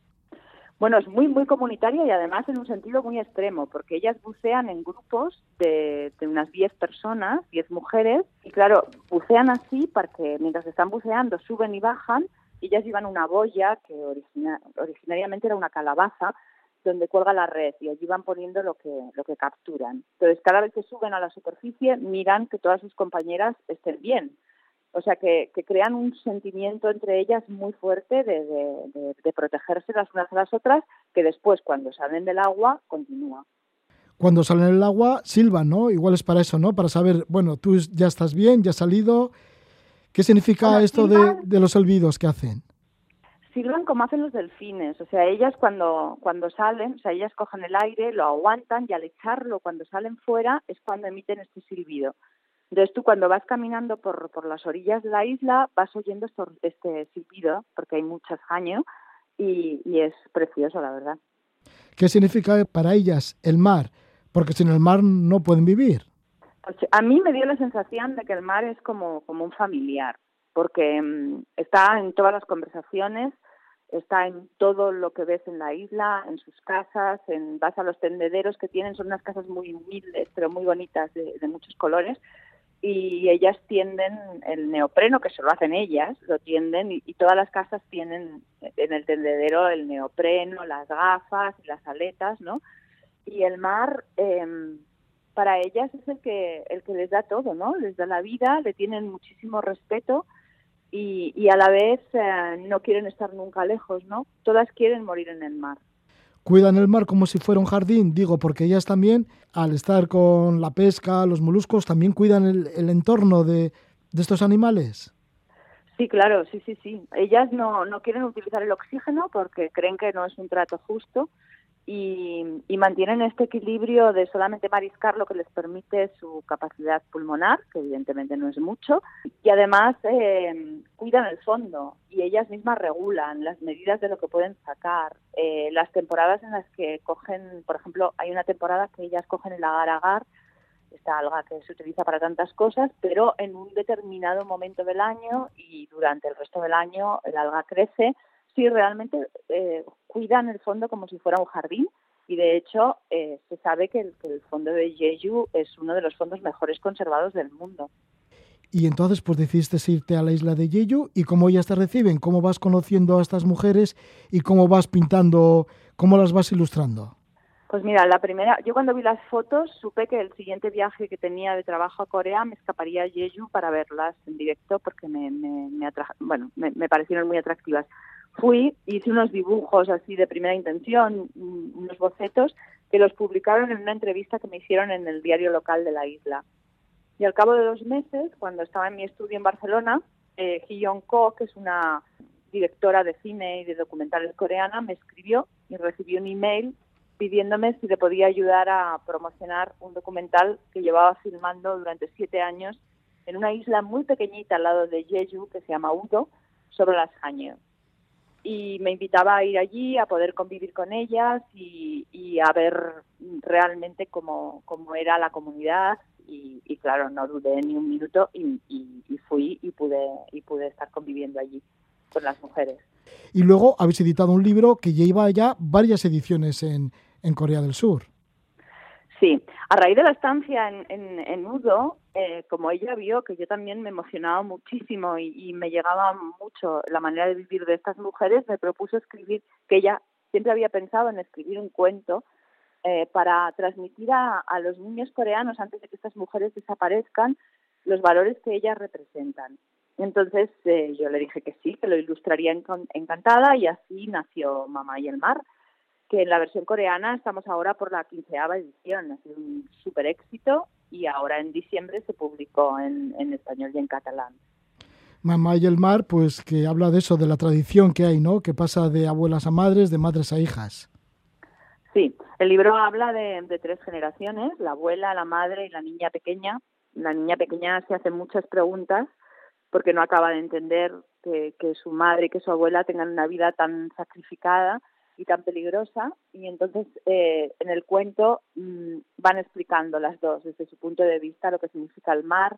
Bueno, es muy, muy comunitaria y además en un sentido muy extremo, porque ellas bucean en grupos de, de unas 10 personas, 10 mujeres, y claro, bucean así porque mientras están buceando suben y bajan, ellas llevan una boya que origina- originariamente era una calabaza, donde cuelga la red y allí van poniendo lo que, lo que capturan. Entonces, cada vez que suben a la superficie, miran que todas sus compañeras estén bien. O sea, que, que crean un sentimiento entre ellas muy fuerte de, de, de- de protegerse las unas a las otras, que después, cuando salen del agua, continúa. Cuando salen del agua, silban, ¿no? Igual es para eso, ¿no? Para saber, bueno, tú ya estás bien, ya has salido. ¿Qué significa Bueno, esto de, silban- de los olvidos que hacen? Sirven como hacen los delfines, o sea, ellas cuando, cuando salen, o sea, ellas cogen el aire, lo aguantan y al echarlo cuando salen fuera es cuando emiten este silbido. Entonces tú cuando vas caminando por, por las orillas de la isla vas oyendo estos- este silbido, porque hay muchas años, y, y es precioso, la verdad. ¿Qué significa para ellas el mar? Porque sin el mar no pueden vivir. Pues a mí me dio la sensación de que el mar es como, como un familiar, porque mm, está en todas las conversaciones, está en todo lo que ves en la isla, en sus casas, en, vas a los tendederos que tienen, son unas casas muy humildes, pero muy bonitas, de, de muchos colores, y ellas tienden el neopreno, que solo hacen ellas, lo tienden y, y todas las casas tienen en el tendedero el neopreno, las gafas, las aletas, ¿no? Y el mar, eh, para ellas es el que, el que les da todo, ¿no? Les da la vida, le tienen muchísimo respeto y, y a la vez eh, no quieren estar nunca lejos, ¿no? Todas quieren morir en el mar. Cuidan el mar como si fuera un jardín, digo, porque ellas también, al estar con la pesca, los moluscos, también cuidan el, entorno de, de estos animales. Sí, claro, sí, sí, sí. Ellas no, no quieren utilizar el oxígeno porque creen que no es un trato justo y, y, mantienen este equilibrio de solamente mariscar lo que les permite su capacidad pulmonar, que evidentemente no es mucho, y además eh, cuidan el fondo y ellas mismas regulan las medidas de lo que pueden sacar. Eh, las temporadas en las que cogen, por ejemplo, hay una temporada que ellas cogen el agar-agar, esta alga que se utiliza para tantas cosas, pero en un determinado momento del año y durante el resto del año el alga crece sí realmente eh, cuidan el fondo como si fuera un jardín y de hecho eh, se sabe que el, que el, fondo de Jeju es uno de los fondos mejores conservados del mundo. Y entonces pues decidiste irte a la isla de Jeju y cómo ellas te reciben, cómo vas conociendo a estas mujeres y cómo vas pintando, cómo las vas ilustrando. Pues mira, la primera, yo cuando vi las fotos supe que el siguiente viaje que tenía de trabajo a Corea me escaparía a Jeju para verlas en directo porque me, me, me, bueno, me, me parecieron muy atractivas fui, hice unos dibujos así de primera intención, unos bocetos, que los publicaron en una entrevista que me hicieron en el diario local de la isla. Y al cabo de dos meses, cuando estaba en mi estudio en Barcelona, eh, Hee Ko, que es una directora de cine y de documentales coreana, me escribió y recibí un email pidiéndome si le podía ayudar a promocionar un documental que llevaba filmando durante siete años en una isla muy pequeñita al lado de Jeju, que se llama Udo, sobre las Haño y me invitaba a ir allí, a poder convivir con ellas y, y a ver realmente cómo, cómo, era la comunidad y, claro, no dudé ni un minuto y, y, fui y pude, y pude estar conviviendo allí con las mujeres. Y luego habéis editado un libro que lleva ya varias ediciones en, en Corea del Sur. Sí, a raíz de la estancia en, en, en Udo, eh, como ella vio que yo también me emocionaba muchísimo y, me llegaba mucho la manera de vivir de estas mujeres, me propuso escribir, que ella siempre había pensado en escribir un cuento eh, para transmitir a, a, los niños coreanos, antes de que estas mujeres desaparezcan, los valores que ellas representan. Entonces eh, yo le dije que sí, que lo ilustraría encantada y así nació Mamá y el Mar que en la versión coreana estamos ahora por la quinceava edición, ha sido un súper éxito y ahora en diciembre se publicó en, en, español y en catalán. Mamá y el mar, pues que habla de eso, de la tradición que hay, ¿no? Que pasa de abuelas a madres, de madres a hijas. Sí, el libro habla de, de tres generaciones, la abuela, la madre y la niña pequeña. La niña pequeña se hace muchas preguntas porque no acaba de entender que, que su madre y que su abuela tengan una vida tan sacrificada y tan peligrosa y entonces eh, en el cuento mmm, van explicando las dos desde su punto de vista lo que significa el mar,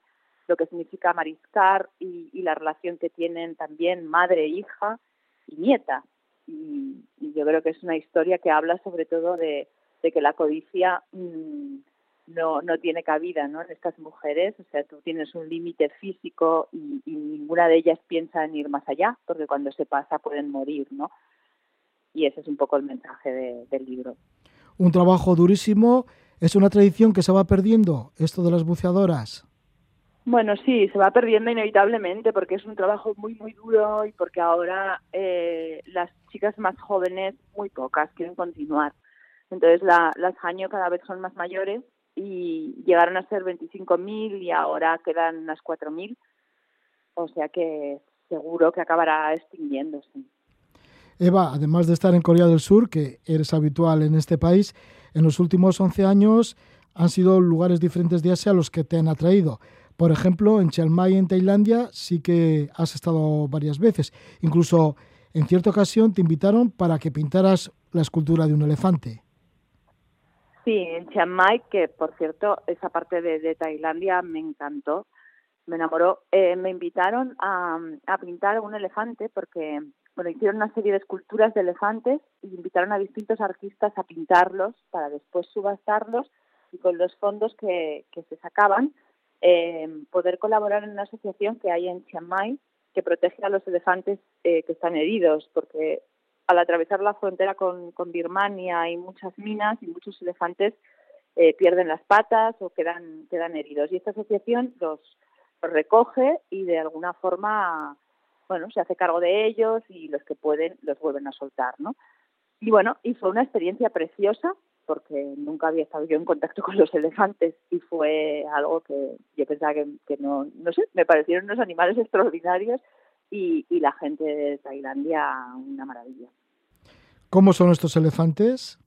lo que significa mariscar y, la relación que tienen también madre, hija y nieta. Y, y, yo creo que es una historia que habla sobre todo de, de que la codicia mmm, no, no tiene cabida ¿no? en estas mujeres, o sea, tú tienes un límite físico y, y ninguna de ellas piensa en ir más allá, porque cuando se pasa pueden morir, ¿no? Y ese es un poco el mensaje de, del libro. Un trabajo durísimo, es una tradición que se va perdiendo, esto de las buceadoras. Bueno, sí, se va perdiendo inevitablemente porque es un trabajo muy, muy duro y porque ahora eh, las chicas más jóvenes, muy pocas, quieren continuar. Entonces la, las años cada vez son más mayores y llegaron a ser 25.000 y ahora quedan unas 4.000. O sea que seguro que acabará extinguiéndose. Eva, además de estar en Corea del Sur, que eres habitual en este país, en los últimos 11 años han sido lugares diferentes de Asia los que te han atraído. Por ejemplo, en Chiang Mai, en Tailandia, sí que has estado varias veces. Incluso en cierta ocasión te invitaron para que pintaras la escultura de un elefante. Sí, en Chiang Mai, que por cierto, esa parte de, Tailandia me encantó, me enamoró. Eh, me invitaron a, a pintar un elefante porque bueno, hicieron una serie de esculturas de elefantes y invitaron a distintos artistas a pintarlos para después subastarlos y con los fondos que, que se sacaban eh, poder colaborar en una asociación que hay en Chiang Mai que protege a los elefantes eh, que están heridos, porque al atravesar la frontera con, con Birmania hay muchas minas y muchos elefantes eh, pierden las patas o quedan, quedan heridos. Y esta asociación los, los recoge y de alguna forma bueno, se hace cargo de ellos y los que pueden los vuelven a soltar, ¿no? Y bueno, y fue una experiencia preciosa porque nunca había estado yo en contacto con los elefantes y fue algo que yo pensaba que, que no, no sé, me parecieron unos animales extraordinarios y, y la gente de Tailandia una maravilla. ¿Cómo son estos elefantes?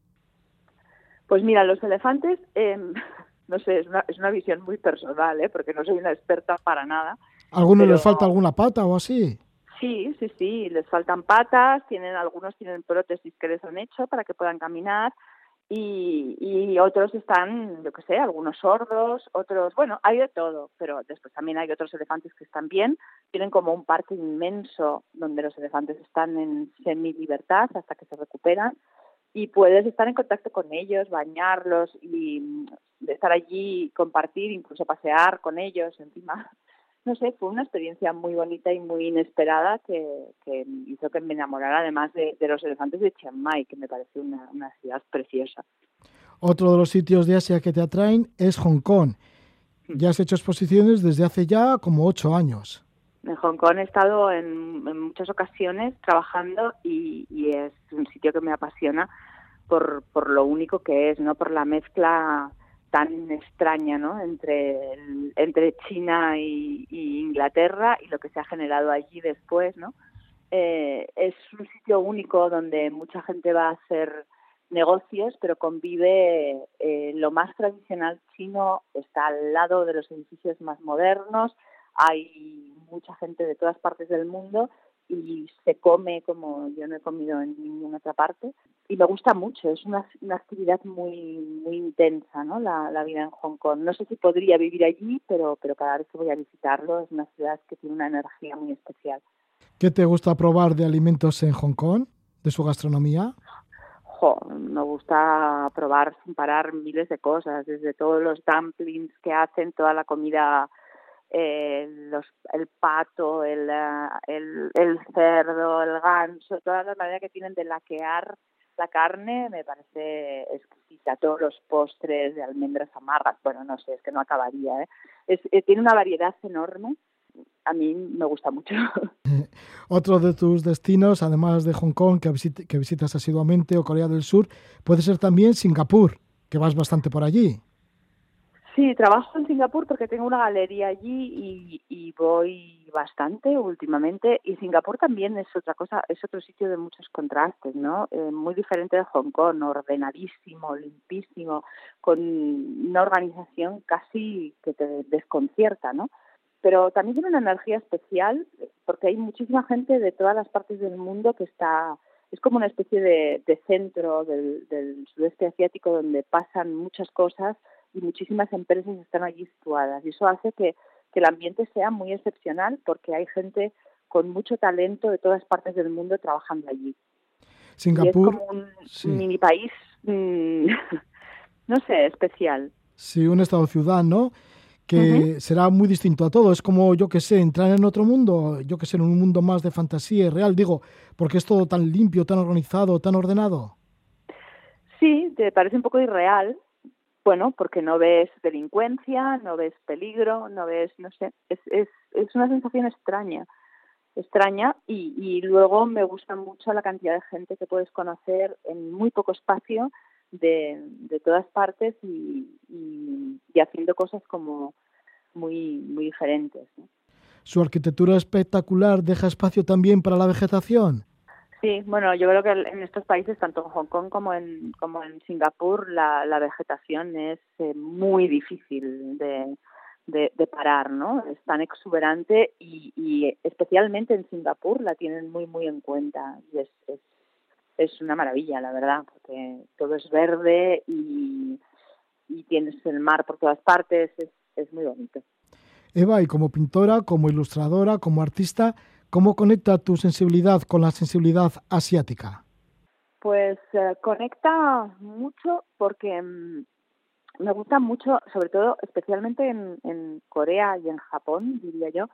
Pues mira, los elefantes, eh, no sé, es una, es una visión muy personal, ¿eh? porque no soy una experta para nada. ¿A algunos Pero- les falta alguna pata o así? Sí, sí, sí, les faltan patas, tienen algunos tienen prótesis que les han hecho para que puedan caminar y, y otros están, yo qué sé, algunos sordos, otros, bueno, hay de todo, pero después también hay otros elefantes que están bien, tienen como un parque inmenso donde los elefantes están en semi-libertad hasta que se recuperan y puedes estar en contacto con ellos, bañarlos y mm, estar allí, compartir, incluso pasear con ellos encima no sé, fue una experiencia muy bonita y muy inesperada que, que hizo que me enamorara además de, de los elefantes de Chiang Mai, que me parece una, una ciudad preciosa. Otro de los sitios de Asia que te atraen es Hong Kong. Ya has hecho exposiciones desde hace ya como ocho años. En Hong Kong he estado en, en muchas ocasiones trabajando y, y es un sitio que me apasiona por, por lo único que es, no por la mezcla tan extraña ¿no? entre, entre China y, y Inglaterra y lo que se ha generado allí después. ¿no? Eh, es un sitio único donde mucha gente va a hacer negocios, pero convive eh, lo más tradicional chino, está al lado de los edificios más modernos, hay mucha gente de todas partes del mundo y se come como yo no he comido en ninguna otra parte y me gusta mucho, es una, una actividad muy muy intensa, ¿no? La, la vida en Hong Kong. No sé si podría vivir allí, pero pero cada vez que voy a visitarlo es una ciudad que tiene una energía muy especial. ¿Qué te gusta probar de alimentos en Hong Kong? ¿De su gastronomía? Jo, me gusta probar sin parar miles de cosas, desde todos los dumplings que hacen, toda la comida, eh, los, el pato, el, eh, el, el cerdo, el ganso, toda la manera que tienen de laquear la carne me parece exquisita. Todos los postres de almendras amargas, bueno, no sé, es que no acabaría. ¿eh? Eh, tiene una variedad enorme. A mí me gusta mucho. Otro de tus destinos, además de Hong Kong, que, visit- que visitas asiduamente, o Corea del Sur, puede ser también Singapur, que vas bastante por allí. Sí, trabajo en Singapur porque tengo una galería allí y, voy bastante últimamente. Y Singapur también es otra cosa, es otro sitio de muchos contrastes, ¿no? Eh, muy diferente de Hong Kong, ordenadísimo, limpísimo, con una organización casi que te desconcierta, ¿no? Pero también tiene una energía especial porque hay muchísima gente de todas las partes del mundo que está es como una especie de, de centro del, del sudeste asiático donde pasan muchas cosas y muchísimas empresas están allí situadas. Y eso hace que, que el ambiente sea muy excepcional porque hay gente con mucho talento de todas partes del mundo trabajando allí. Y es Singapur, como un sí. mini país, mm, no sé, especial. sí, un estado-ciudad, ¿no? Que será muy distinto a todo. Es como, yo que sé, entrar en otro mundo, yo que sé, en un mundo más de fantasía y real, digo, porque es todo tan limpio, tan organizado, tan ordenado. Sí, te parece un poco irreal, bueno, porque no ves delincuencia, no ves peligro, no ves, no sé, es, es, es una sensación extraña, extraña y, y luego me gusta mucho la cantidad de gente que puedes conocer en muy poco espacio de, de todas partes y, y, haciendo cosas como muy, muy diferentes. Su arquitectura espectacular deja espacio también para la vegetación. Sí, bueno, yo creo que en estos países, tanto en Hong Kong como en, como en Singapur, la, la vegetación es eh, muy difícil de, de, de parar, ¿no? Es tan exuberante y, y especialmente en Singapur la tienen muy, muy en cuenta y es, es, es una maravilla, la verdad, porque todo es verde y, y tienes el mar por todas partes, es, es muy bonito. Eva, y como pintora, como ilustradora, como artista, ¿cómo conecta tu sensibilidad con la sensibilidad asiática? Pues eh, conecta mucho porque mm, me gusta mucho, sobre todo, especialmente en, Corea y en Japón, diría yo,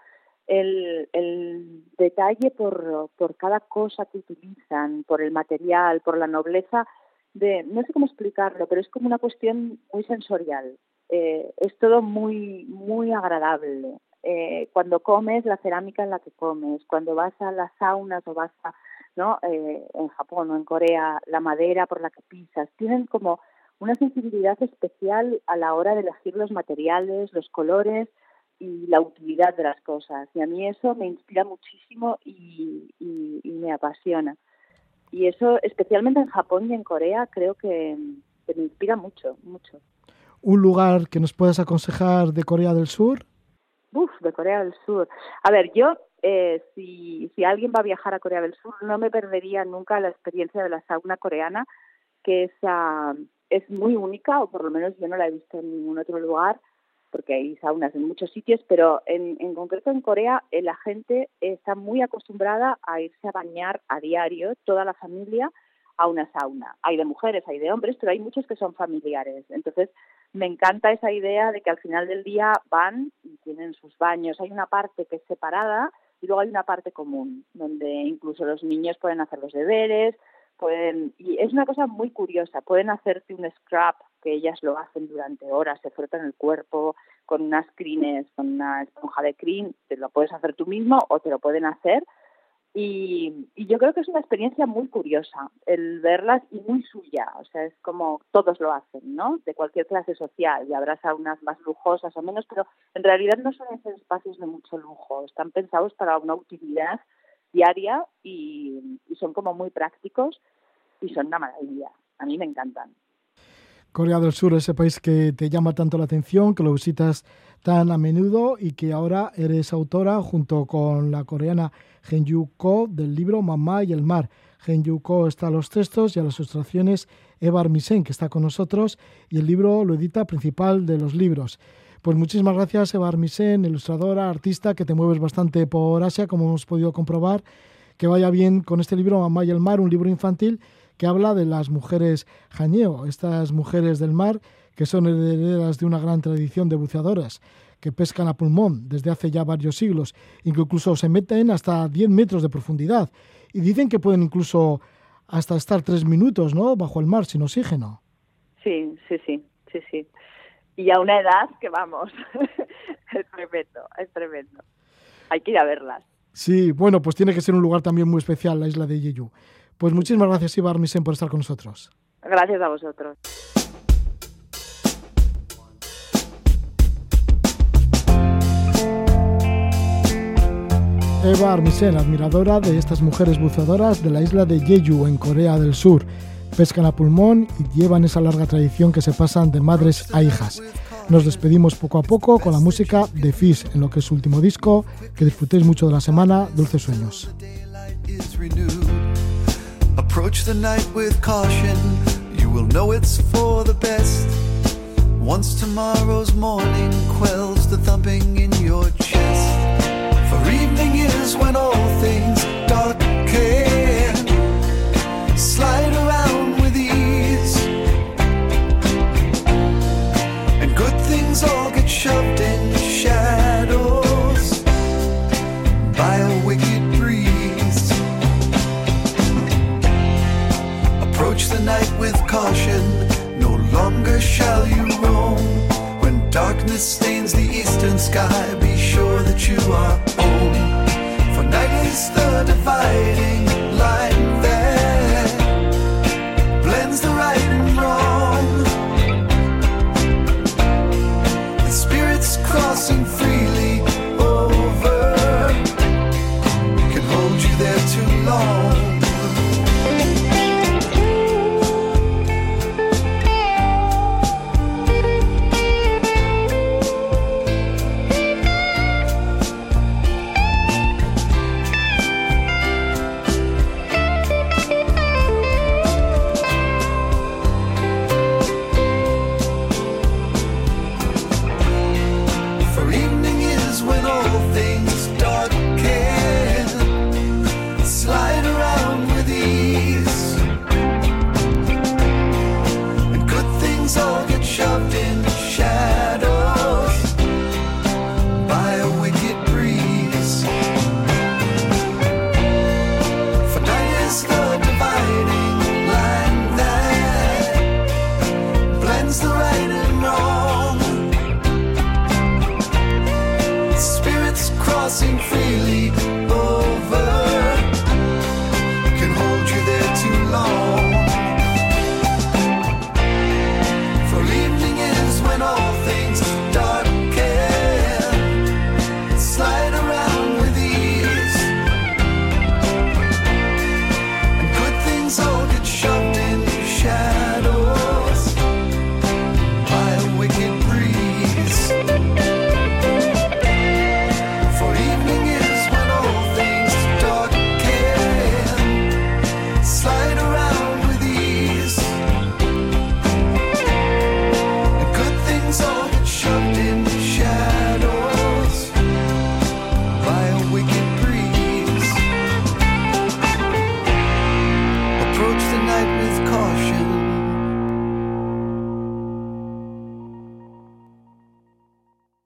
el, el detalle por, por cada cosa que utilizan, por el material, por la nobleza de, no sé cómo explicarlo, pero es como una cuestión muy sensorial. Eh, es todo muy, muy agradable. Eh, cuando comes, la cerámica en la que comes, cuando vas a las saunas o vas a, ¿no? Eh, en Japón o en Corea, la madera por la que pisas, tienen como una sensibilidad especial a la hora de elegir los materiales, los colores y la utilidad de las cosas. Y a mí eso me inspira muchísimo y, me apasiona. Y eso, especialmente en Japón y en Corea, creo que, que me inspira mucho, mucho. ¿Un lugar que nos puedas aconsejar de Corea del Sur? Uf, de Corea del Sur. A ver, yo, eh, si, si alguien va a viajar a Corea del Sur, no me perdería nunca la experiencia de la sauna coreana, que es, uh, es muy única, o por lo menos yo no la he visto en ningún otro lugar, porque hay saunas en muchos sitios, pero en, en concreto en Corea eh, la gente está muy acostumbrada a irse a bañar a diario, toda la familia, a una sauna. Hay de mujeres, hay de hombres, pero hay muchos que son familiares. Entonces, me encanta esa idea de que al final del día van y tienen sus baños. Hay una parte que es separada y luego hay una parte común, donde incluso los niños pueden hacer los deberes, pueden y es una cosa muy curiosa, pueden hacerte un scrub que ellas lo hacen durante horas, se frotan el cuerpo con unas crines, con una esponja de crin, te lo puedes hacer tú mismo o te lo pueden hacer y, y, yo creo que es una experiencia muy curiosa el verlas y muy suya, o sea, es como todos lo hacen, ¿no? De cualquier clase social, y habrá saunas más lujosas o menos, pero en realidad no son esos espacios de mucho lujo, están pensados para una utilidad diaria y, y son como muy prácticos y son una maravilla, a mí me encantan. Corea del Sur, ese país que te llama tanto la atención, que lo visitas tan a menudo y que ahora eres autora junto con la coreana Gen Yu Ko del libro Mamá y el mar. Gen Yu Ko está a los textos y a las ilustraciones Eva Armisen, que está con nosotros, y el libro lo edita principal de los libros. Pues muchísimas gracias, Eva Armisen, ilustradora, artista, que te mueves bastante por Asia, como hemos podido comprobar. Que vaya bien con este libro Mamá y el mar, un libro infantil que habla de las mujeres jañeo, estas mujeres del mar que son herederas de una gran tradición de buceadoras que pescan a pulmón desde hace ya varios siglos, incluso se meten hasta 10 metros de profundidad y dicen que pueden incluso hasta estar tres minutos ¿no? bajo el mar sin oxígeno. Sí, sí, sí, sí, sí. Y a una edad que vamos, es tremendo, es tremendo. Hay que ir a verlas. Sí, bueno, pues tiene que ser un lugar también muy especial, la isla de Jeju. Pues muchísimas gracias, Ibar Misen, por estar con nosotros. Gracias a vosotros. Eva Armisen, admiradora de estas mujeres buceadoras de la isla de Jeju, en Corea del Sur. Pescan a pulmón y llevan esa larga tradición que se pasan de madres a hijas. Nos despedimos poco a poco con la música de Fish en lo que es su último disco. Que disfrutéis mucho de la semana. Dulces sueños. Approach the night with caution, you will know it's for the best. Once tomorrow's morning quells the thumping in your chest. For evening is when all things darken, slide around with ease, and good things all get shoved shall you roam. When darkness stains the eastern sky, be sure that you are home. For night is the dividing line